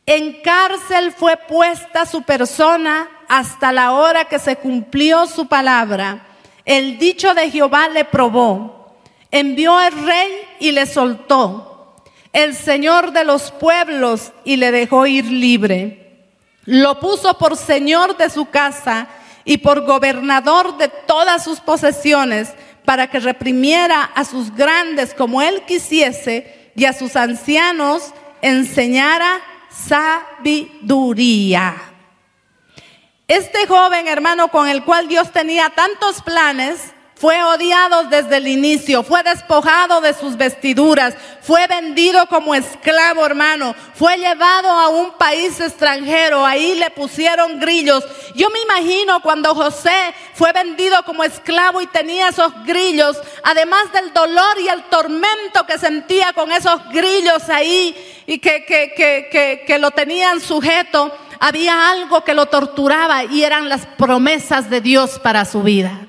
Speaker 2: En cárcel fue puesta su persona hasta la hora que se cumplió su palabra. El dicho de Jehová le probó. Envió el rey y le soltó. El Señor de los pueblos y le dejó ir libre. Lo puso por Señor de su casa y por gobernador de todas sus posesiones, para que reprimiera a sus grandes como él quisiese y a sus ancianos enseñara sabiduría. Este joven hermano con el cual Dios tenía tantos planes, fue odiado desde el inicio, fue despojado de sus vestiduras, fue vendido como esclavo, hermano, fue llevado a un país extranjero, ahí le pusieron grillos. Yo me imagino cuando José fue vendido como esclavo y tenía esos grillos, además del dolor y el tormento que sentía con esos grillos ahí y que, que, que, que lo tenían sujeto, había algo que lo torturaba y eran las promesas de Dios para su vida.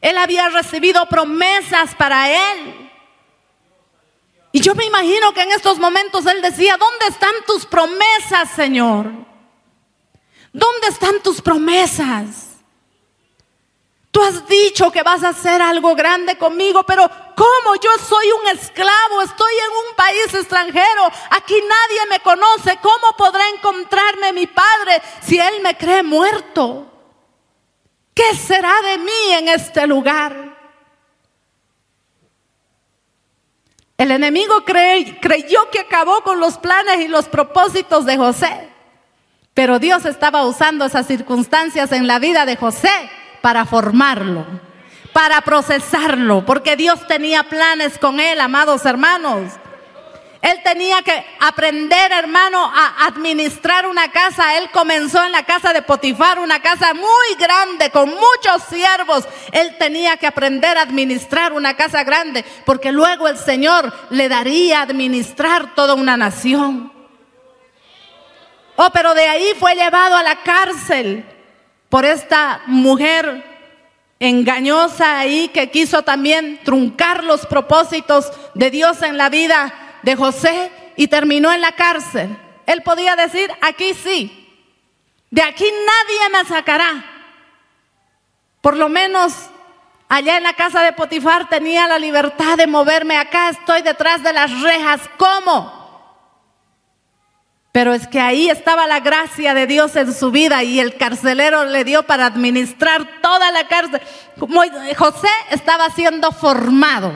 Speaker 2: Él había recibido promesas para él. Y yo me imagino que en estos momentos él decía, ¿dónde están tus promesas, Señor? ¿Dónde están tus promesas? Tú has dicho que vas a hacer algo grande conmigo, pero ¿cómo yo soy un esclavo? Estoy en un país extranjero. Aquí nadie me conoce. ¿Cómo podrá encontrarme mi padre si él me cree muerto? ¿Qué será de mí en este lugar? El enemigo creyó que acabó con los planes y los propósitos de José. Pero Dios estaba usando esas circunstancias en la vida de José para formarlo, para procesarlo, porque Dios tenía planes con él, amados hermanos. Él tenía que aprender, hermano, a administrar una casa. Él comenzó en la casa de Potifar, una casa muy grande, con muchos siervos. Él tenía que aprender a administrar una casa grande, porque luego el Señor le daría a administrar toda una nación. Oh, pero de ahí fue llevado a la cárcel por esta mujer engañosa ahí que quiso también truncar los propósitos de Dios en la vida de José y terminó en la cárcel. Él podía decir, aquí sí, de aquí nadie me sacará. Por lo menos allá en la casa de Potifar tenía la libertad de moverme. Acá estoy detrás de las rejas. ¿Cómo? Pero es que ahí estaba la gracia de Dios en su vida y el carcelero le dio para administrar toda la cárcel. José estaba siendo formado,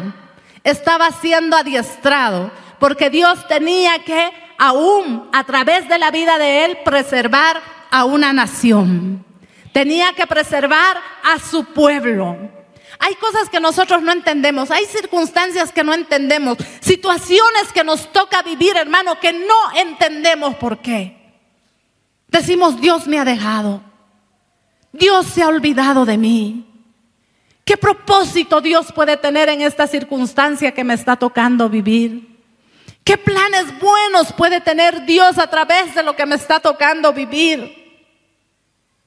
Speaker 2: estaba siendo adiestrado porque Dios tenía que aún a través de la vida de él preservar a una nación. Tenía que preservar a su pueblo. Hay cosas que nosotros no entendemos, hay circunstancias que no entendemos, situaciones que nos toca vivir, hermano, que no entendemos por qué. Decimos, Dios me ha dejado, Dios se ha olvidado de mí. ¿Qué propósito Dios puede tener en esta circunstancia que me está tocando vivir? ¿Qué planes buenos puede tener Dios a través de lo que me está tocando vivir?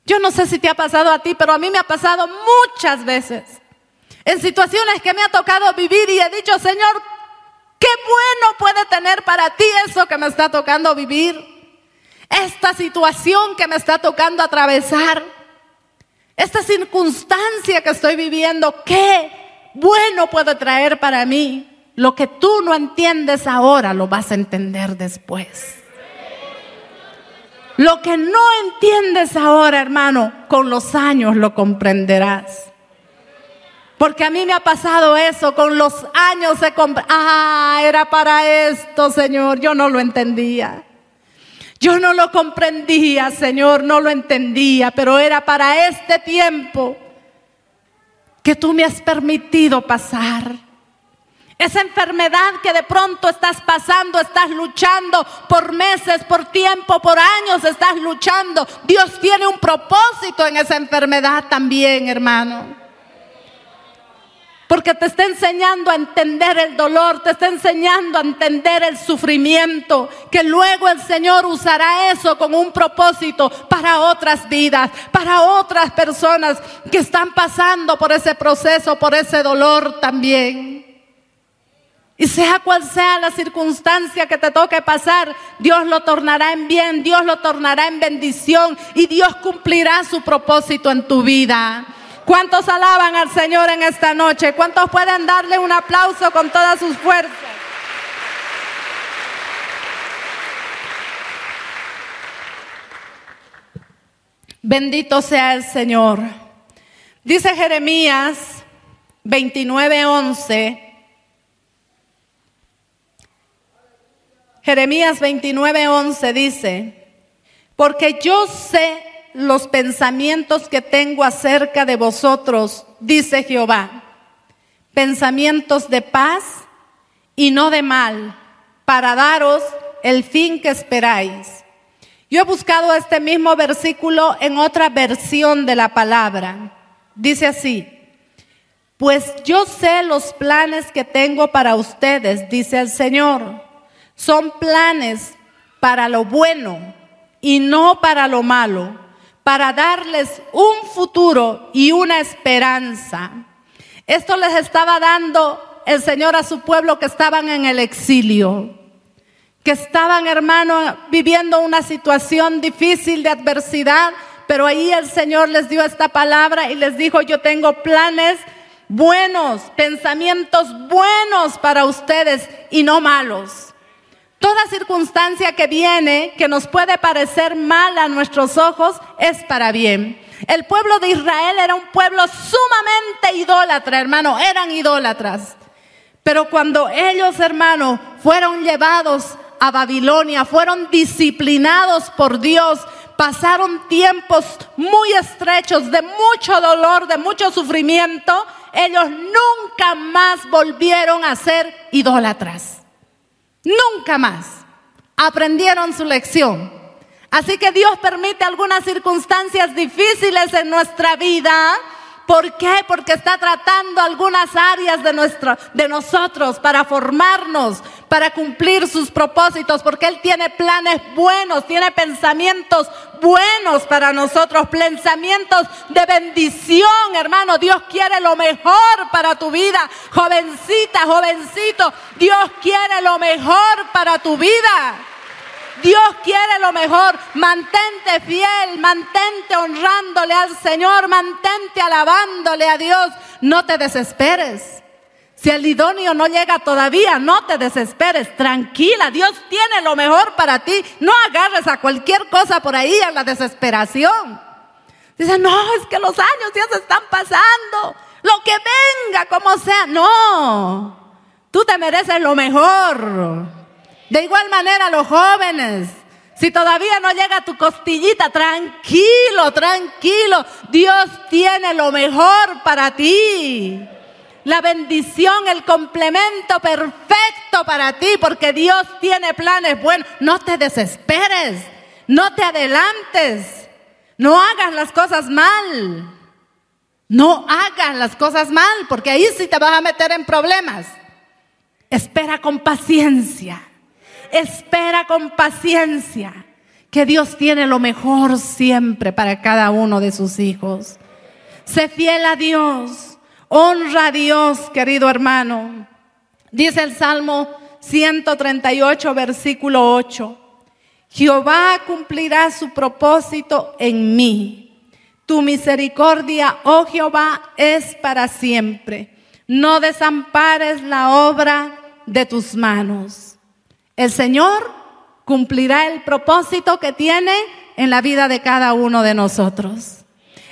Speaker 2: Yo no sé si te ha pasado a ti, pero a mí me ha pasado muchas veces. En situaciones que me ha tocado vivir y he dicho, Señor, qué bueno puede tener para ti eso que me está tocando vivir. Esta situación que me está tocando atravesar. Esta circunstancia que estoy viviendo, qué bueno puede traer para mí. Lo que tú no entiendes ahora lo vas a entender después. Lo que no entiendes ahora, hermano, con los años lo comprenderás. Porque a mí me ha pasado eso, con los años se Ah, era para esto, Señor, yo no lo entendía. Yo no lo comprendía, Señor, no lo entendía, pero era para este tiempo que tú me has permitido pasar. Esa enfermedad que de pronto estás pasando, estás luchando por meses, por tiempo, por años, estás luchando. Dios tiene un propósito en esa enfermedad también, hermano. Porque te está enseñando a entender el dolor, te está enseñando a entender el sufrimiento, que luego el Señor usará eso con un propósito para otras vidas, para otras personas que están pasando por ese proceso, por ese dolor también. Y sea cual sea la circunstancia que te toque pasar, Dios lo tornará en bien, Dios lo tornará en bendición y Dios cumplirá su propósito en tu vida. ¿Cuántos alaban al Señor en esta noche? ¿Cuántos pueden darle un aplauso con todas sus fuerzas? Bendito sea el Señor. Dice Jeremías 29:11. Jeremías 29:11 dice, porque yo sé los pensamientos que tengo acerca de vosotros, dice Jehová, pensamientos de paz y no de mal, para daros el fin que esperáis. Yo he buscado este mismo versículo en otra versión de la palabra. Dice así, pues yo sé los planes que tengo para ustedes, dice el Señor son planes para lo bueno y no para lo malo, para darles un futuro y una esperanza. Esto les estaba dando el Señor a su pueblo que estaban en el exilio, que estaban, hermanos, viviendo una situación difícil de adversidad, pero ahí el Señor les dio esta palabra y les dijo, yo tengo planes buenos, pensamientos buenos para ustedes y no malos. Toda circunstancia que viene, que nos puede parecer mal a nuestros ojos, es para bien. El pueblo de Israel era un pueblo sumamente idólatra, hermano, eran idólatras. Pero cuando ellos, hermanos, fueron llevados a Babilonia, fueron disciplinados por Dios, pasaron tiempos muy estrechos de mucho dolor, de mucho sufrimiento, ellos nunca más volvieron a ser idólatras. Nunca más. Aprendieron su lección. Así que Dios permite algunas circunstancias difíciles en nuestra vida ¿Por qué? Porque está tratando algunas áreas de, nuestro, de nosotros para formarnos, para cumplir sus propósitos, porque Él tiene planes buenos, tiene pensamientos buenos para nosotros, pensamientos de bendición, hermano. Dios quiere lo mejor para tu vida, jovencita, jovencito. Dios quiere lo mejor para tu vida. Dios quiere lo mejor. Mantente fiel, mantente honrándole al Señor, mantente alabándole a Dios. No te desesperes. Si el idóneo no llega todavía, no te desesperes. Tranquila, Dios tiene lo mejor para ti. No agarres a cualquier cosa por ahí a la desesperación. Dice, no, es que los años ya se están pasando. Lo que venga, como sea. No, tú te mereces lo mejor. De igual manera los jóvenes, si todavía no llega tu costillita, tranquilo, tranquilo. Dios tiene lo mejor para ti. La bendición, el complemento perfecto para ti, porque Dios tiene planes buenos. No te desesperes, no te adelantes, no hagas las cosas mal. No hagas las cosas mal, porque ahí sí te vas a meter en problemas. Espera con paciencia espera con paciencia que Dios tiene lo mejor siempre para cada uno de sus hijos. Sé fiel a Dios, honra a Dios, querido hermano. Dice el Salmo 138, versículo 8. Jehová cumplirá su propósito en mí. Tu misericordia, oh Jehová, es para siempre. No desampares la obra de tus manos. El Señor cumplirá el propósito que tiene en la vida de cada uno de nosotros.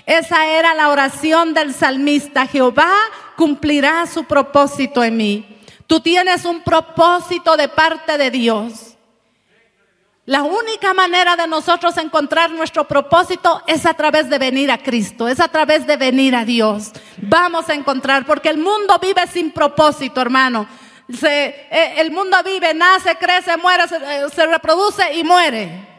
Speaker 2: Esa era la oración del salmista. Jehová cumplirá su propósito en mí. Tú tienes un propósito de parte de Dios. La única manera de nosotros encontrar nuestro propósito es a través de venir a Cristo, es a través de venir a Dios. Vamos a encontrar, porque el mundo vive sin propósito, hermano. Eh, el mundo vive, nace, crece, muere, eh, se, reproduce y muere.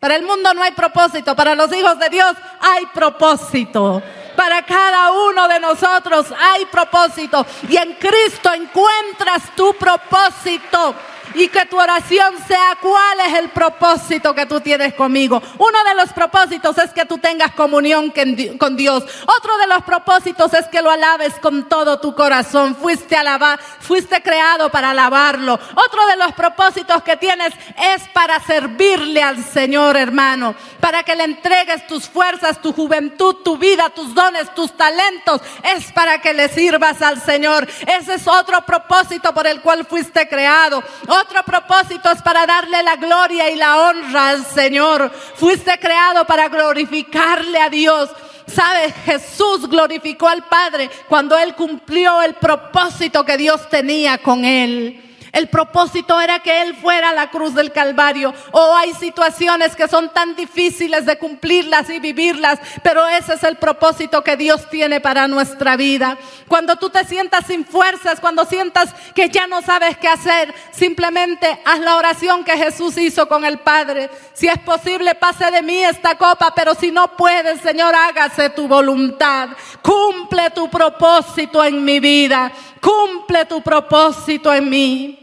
Speaker 2: Para el mundo no hay propósito, para los hijos de Dios hay propósito. Para cada uno de nosotros hay propósito. Y en Cristo encuentras tu propósito y que tu oración sea cuál es el propósito que tú tienes conmigo. Uno de los propósitos es que tú tengas comunión con Dios. Otro de los propósitos es que lo alabes con todo tu corazón. Fuiste alabar, fuiste creado para alabarlo. Otro de los propósitos que tienes es para servirle al Señor, hermano, para que le entregues tus fuerzas, tu juventud, tu vida, tus dones, tus talentos. Es para que le sirvas al Señor. Ese es otro propósito por el cual fuiste creado. Otro propósito es para darle la gloria y la honra al Señor. Fuiste creado para glorificarle a Dios. ¿Sabes? Jesús glorificó al Padre cuando Él cumplió el propósito que Dios tenía con Él. El propósito era que Él fuera a la cruz del Calvario. O oh, hay situaciones que son tan difíciles de cumplirlas y vivirlas, pero ese es el propósito que Dios tiene para nuestra vida. Cuando tú te sientas sin fuerzas, cuando sientas que ya no sabes qué hacer, simplemente haz la oración que Jesús hizo con el Padre. Si es posible, pase de mí esta copa, pero si no puedes, Señor, hágase tu voluntad. Cumple tu propósito en mi vida. Cumple tu propósito en mí.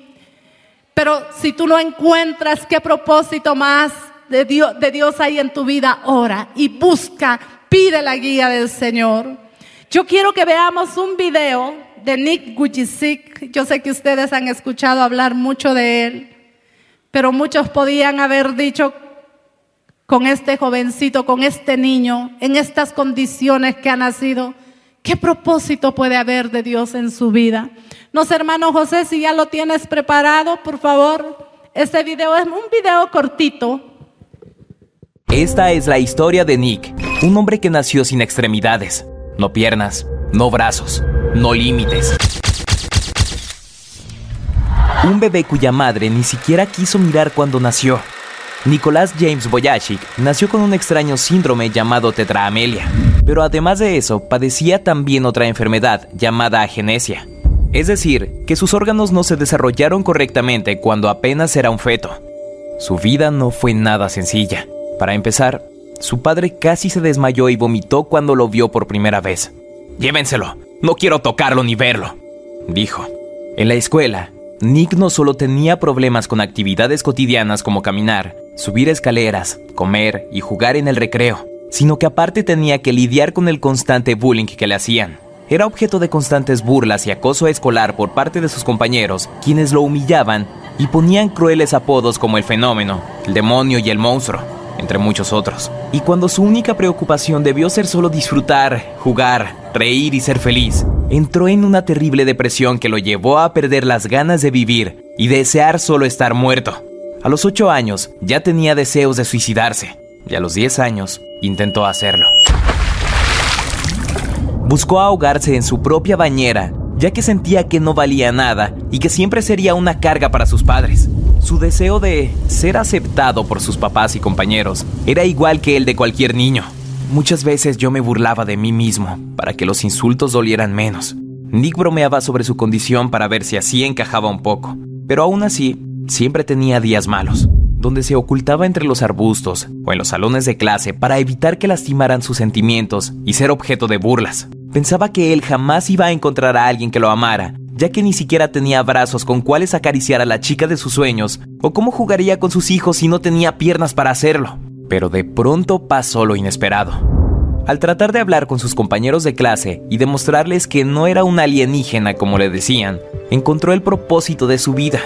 Speaker 2: Pero si tú no encuentras qué propósito más de Dios, hay en tu vida, ora y busca, pide la guía del Señor. Yo quiero que veamos un video de Nick Gujicic. Yo sé que ustedes han escuchado hablar mucho de él, pero muchos podían haber dicho con este jovencito, con este niño, en estas condiciones que ha nacido, ¿qué propósito puede haber de Dios en su vida? No sé, hermano José, si ya lo tienes preparado, por favor. Este video es un video cortito.
Speaker 3: Esta es la historia de Nick, un hombre que nació sin extremidades, no piernas, no brazos, no límites. un bebé cuya madre ni siquiera quiso mirar cuando nació. Nicolás James Boyachic nació con un extraño síndrome llamado tetraamelia, pero además de eso padecía también otra enfermedad llamada agenesia. Es decir, que sus órganos no se desarrollaron correctamente cuando apenas era un feto. Su vida no fue nada sencilla. Para empezar, su padre casi se desmayó y vomitó cuando lo vio por primera vez. Llévenselo, no quiero tocarlo ni verlo, dijo. En la escuela, Nick no solo tenía problemas con actividades cotidianas como caminar, subir escaleras, comer y jugar en el recreo, sino que aparte tenía que lidiar con el constante bullying que le hacían. Era objeto de constantes burlas y acoso escolar por parte de sus compañeros, quienes lo humillaban y ponían crueles apodos como el fenómeno, el demonio y el monstruo, entre muchos otros. Y cuando su única preocupación debió ser solo disfrutar, jugar, reír y ser feliz, entró en una terrible depresión que lo llevó a perder las ganas de vivir y desear solo estar muerto. A los 8 años ya tenía deseos de suicidarse y a los 10 años intentó hacerlo. Buscó ahogarse en su propia bañera, ya que sentía que no valía nada y que siempre sería una carga para sus padres. Su deseo de ser aceptado por sus papás y compañeros era igual que el de cualquier niño. Muchas veces yo me burlaba de mí mismo para que los insultos dolieran menos. Nick bromeaba sobre su condición para ver si así encajaba un poco, pero aún así siempre tenía días malos, donde se ocultaba entre los arbustos o en los salones de clase para evitar que lastimaran sus sentimientos y ser objeto de burlas. Pensaba que él jamás iba a encontrar a alguien que lo amara, ya que ni siquiera tenía brazos con cuales acariciar a la chica de sus sueños, o cómo jugaría con sus hijos si no tenía piernas para hacerlo. Pero de pronto pasó lo inesperado. Al tratar de hablar con sus compañeros de clase y demostrarles que no era un alienígena como le decían, encontró el propósito de su vida,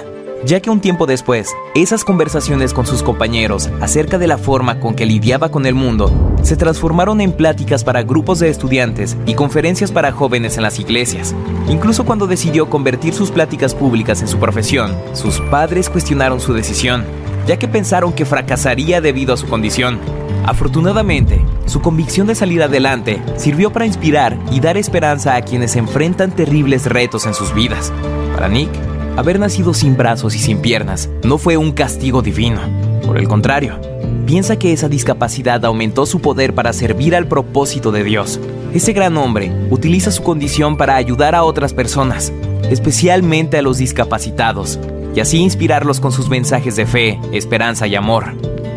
Speaker 3: ya que un tiempo después, esas conversaciones con sus compañeros acerca de la forma con que lidiaba con el mundo se transformaron en pláticas para grupos de estudiantes y conferencias para jóvenes en las iglesias. Incluso cuando decidió convertir sus pláticas públicas en su profesión, sus padres cuestionaron su decisión, ya que pensaron que fracasaría debido a su condición. Afortunadamente, su convicción de salir adelante sirvió para inspirar y dar esperanza a quienes enfrentan terribles retos en sus vidas. Para Nick, haber nacido sin brazos y sin piernas no fue un castigo divino. Por el contrario, piensa que esa discapacidad aumentó su poder para servir al propósito de Dios. Ese gran hombre utiliza su condición para ayudar a otras personas, especialmente a los discapacitados, y así inspirarlos con sus mensajes de fe, esperanza y amor.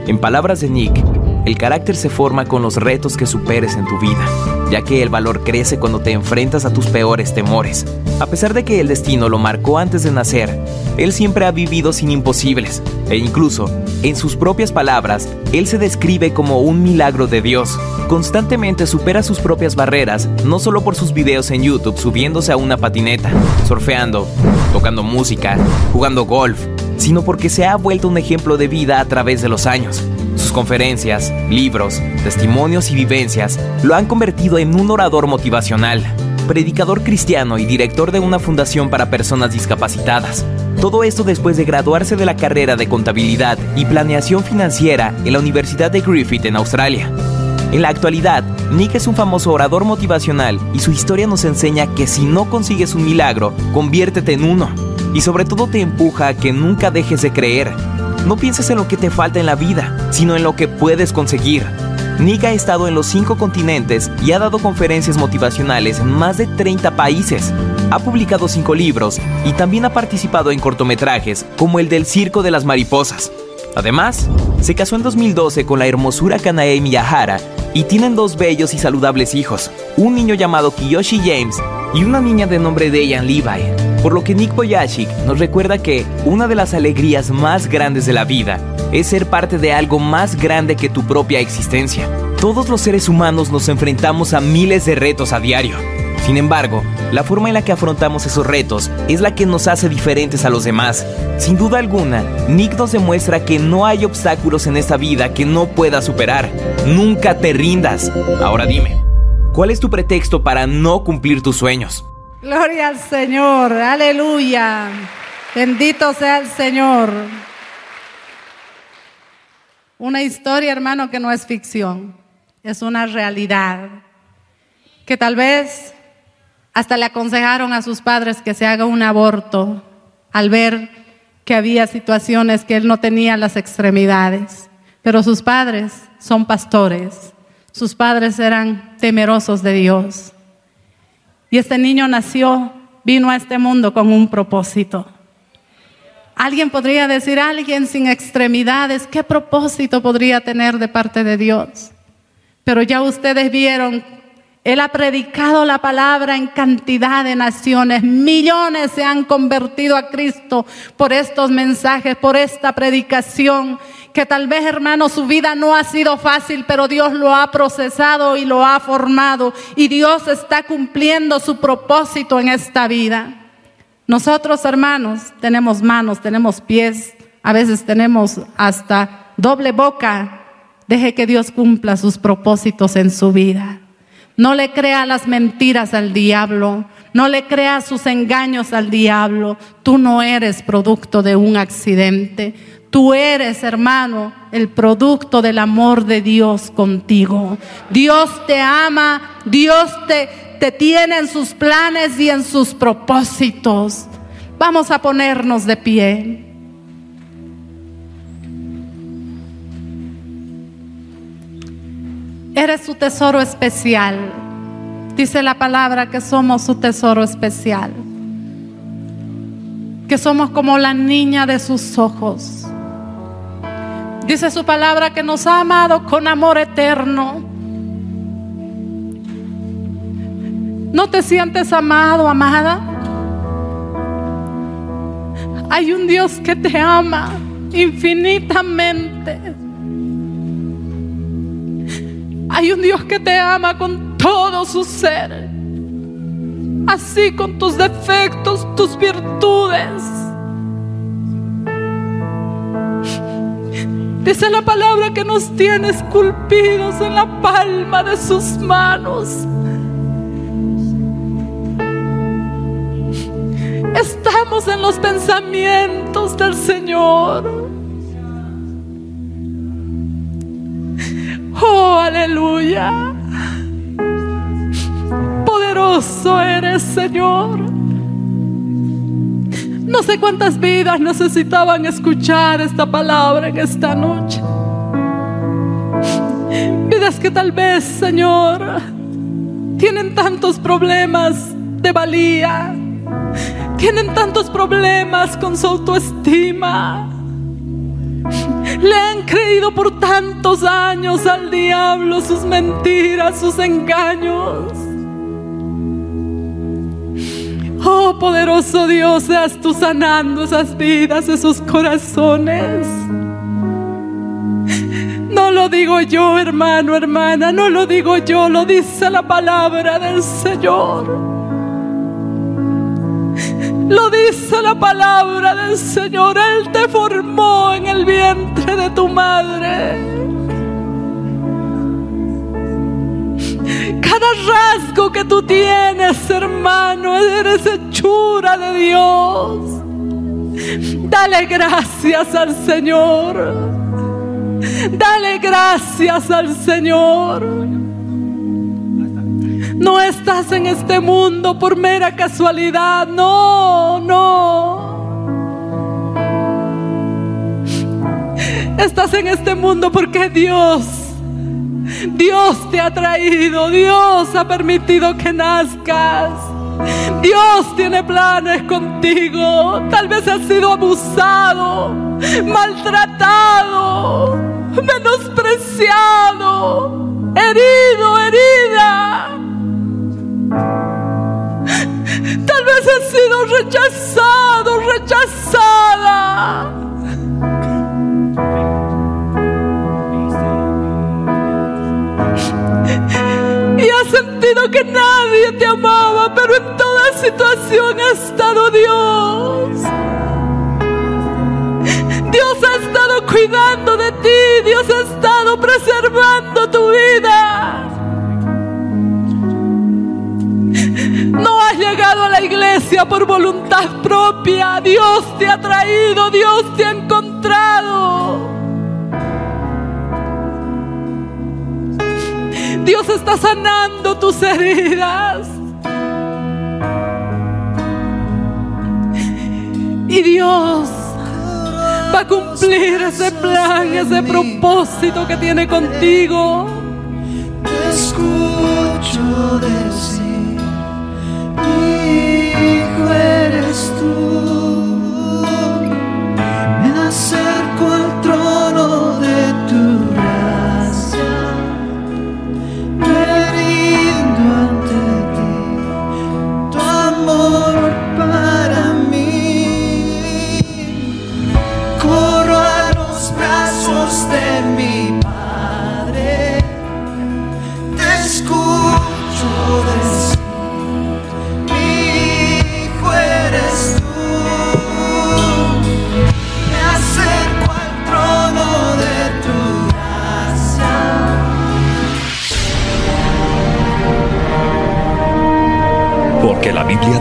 Speaker 3: En palabras de Nick, el carácter se forma con los retos que superes en tu vida, ya que el valor crece cuando te enfrentas a tus peores temores. A pesar de que el destino lo marcó antes de nacer, él siempre ha vivido sin imposibles, e incluso, en sus propias palabras, él se describe como un milagro de Dios. Constantemente supera sus propias barreras, no solo por sus videos en YouTube subiéndose a una patineta, surfeando, tocando música, jugando golf, sino porque se ha vuelto un ejemplo de vida a través de los años. Conferencias, libros, testimonios y vivencias lo han convertido en un orador motivacional, predicador cristiano y director de una fundación para personas discapacitadas. Todo esto después de graduarse de la carrera de contabilidad y planeación financiera en la Universidad de Griffith en Australia. En la actualidad, Nick es un famoso orador motivacional y su historia nos enseña que si no consigues un milagro, conviértete en uno. Y sobre todo te empuja a que nunca dejes de creer, no pienses en lo que te falta en la vida, sino en lo que puedes conseguir. Nick ha estado en los cinco continentes y ha dado conferencias motivacionales en más de 30 países. Ha publicado cinco libros y también ha participado en cortometrajes como el del Circo de las Mariposas. Además, se casó en 2012 con la hermosura Kanae Miyahara y tienen dos bellos y saludables hijos, un niño llamado Kiyoshi James y una niña de nombre Dejan Levi. Por lo que Nick Boyashik nos recuerda que una de las alegrías más grandes de la vida es ser parte de algo más grande que tu propia existencia. Todos los seres humanos nos enfrentamos a miles de retos a diario. Sin embargo, la forma en la que afrontamos esos retos es la que nos hace diferentes a los demás. Sin duda alguna, Nick nos demuestra que no hay obstáculos en esta vida que no puedas superar. Nunca te rindas. Ahora dime, ¿cuál es tu pretexto para no cumplir tus sueños?
Speaker 2: Gloria al Señor, aleluya. Bendito sea el Señor. Una historia, hermano, que no es ficción, es una realidad. Que tal vez hasta le aconsejaron a sus padres que se haga un aborto al ver que había situaciones que él no tenía las extremidades, pero sus padres son pastores, sus padres eran temerosos de Dios. Y este niño nació, vino a este mundo con un propósito. Alguien podría decir, alguien sin extremidades, ¿qué propósito podría tener de parte de Dios? Pero ya ustedes vieron él ha predicado la palabra en cantidad de naciones. Millones se han convertido a Cristo por estos mensajes, por esta predicación. Que tal vez, hermano, su vida no ha sido fácil, pero Dios lo ha procesado y lo ha formado. Y Dios está cumpliendo su propósito en esta vida. Nosotros, hermanos, tenemos manos, tenemos pies, a veces tenemos hasta doble boca. Deje que Dios cumpla sus propósitos en su vida. No le crea las mentiras al diablo. No le crea sus engaños al diablo. Tú no eres producto de un accidente. Tú eres, hermano, el producto del amor de Dios contigo. Dios te ama. Dios te, te tiene en sus planes y en sus propósitos. Vamos a ponernos de pie. Eres su tesoro especial. Dice la palabra que somos su tesoro especial. Que somos como la niña de sus ojos. Dice su palabra que nos ha amado con amor eterno. ¿No te sientes amado, amada? Hay un Dios que te ama infinitamente. Hay un Dios que te ama con todo su ser. Así con tus defectos, tus virtudes. Dice la palabra que nos tiene esculpidos en la palma de sus manos. Estamos en los pensamientos del Señor. Oh, aleluya. Poderoso eres, Señor. No sé cuántas vidas necesitaban escuchar esta palabra en esta noche. Vidas que tal vez, Señor, tienen tantos problemas de valía, tienen tantos problemas con su autoestima le han creído por tantos años al diablo sus mentiras, sus engaños. Oh poderoso Dios, seas tú sanando esas vidas, esos corazones. No lo digo yo, hermano, hermana, no lo digo yo, lo dice la palabra del Señor. Lo dice la palabra del Señor. Él te formó en el vientre de tu madre. Cada rasgo que tú tienes, hermano, eres hechura de Dios. Dale gracias al Señor. Dale gracias al Señor. No estás en este mundo por mera casualidad. No, no. Estás en este mundo porque Dios, Dios te ha traído, Dios ha permitido que nazcas. Dios tiene planes contigo. Tal vez has sido abusado, maltratado, menospreciado, herido, herida. Tal vez has sido rechazado, rechazada. Sentido que nadie te amaba, pero en toda situación ha estado Dios. Dios ha estado cuidando de ti, Dios ha estado preservando tu vida. No has llegado a la iglesia por voluntad propia. Dios te ha traído, Dios te ha encontrado. Dios está sanando tus heridas. Y Dios va a cumplir ese plan, ese propósito que tiene contigo.
Speaker 4: Te escucho decir, hijo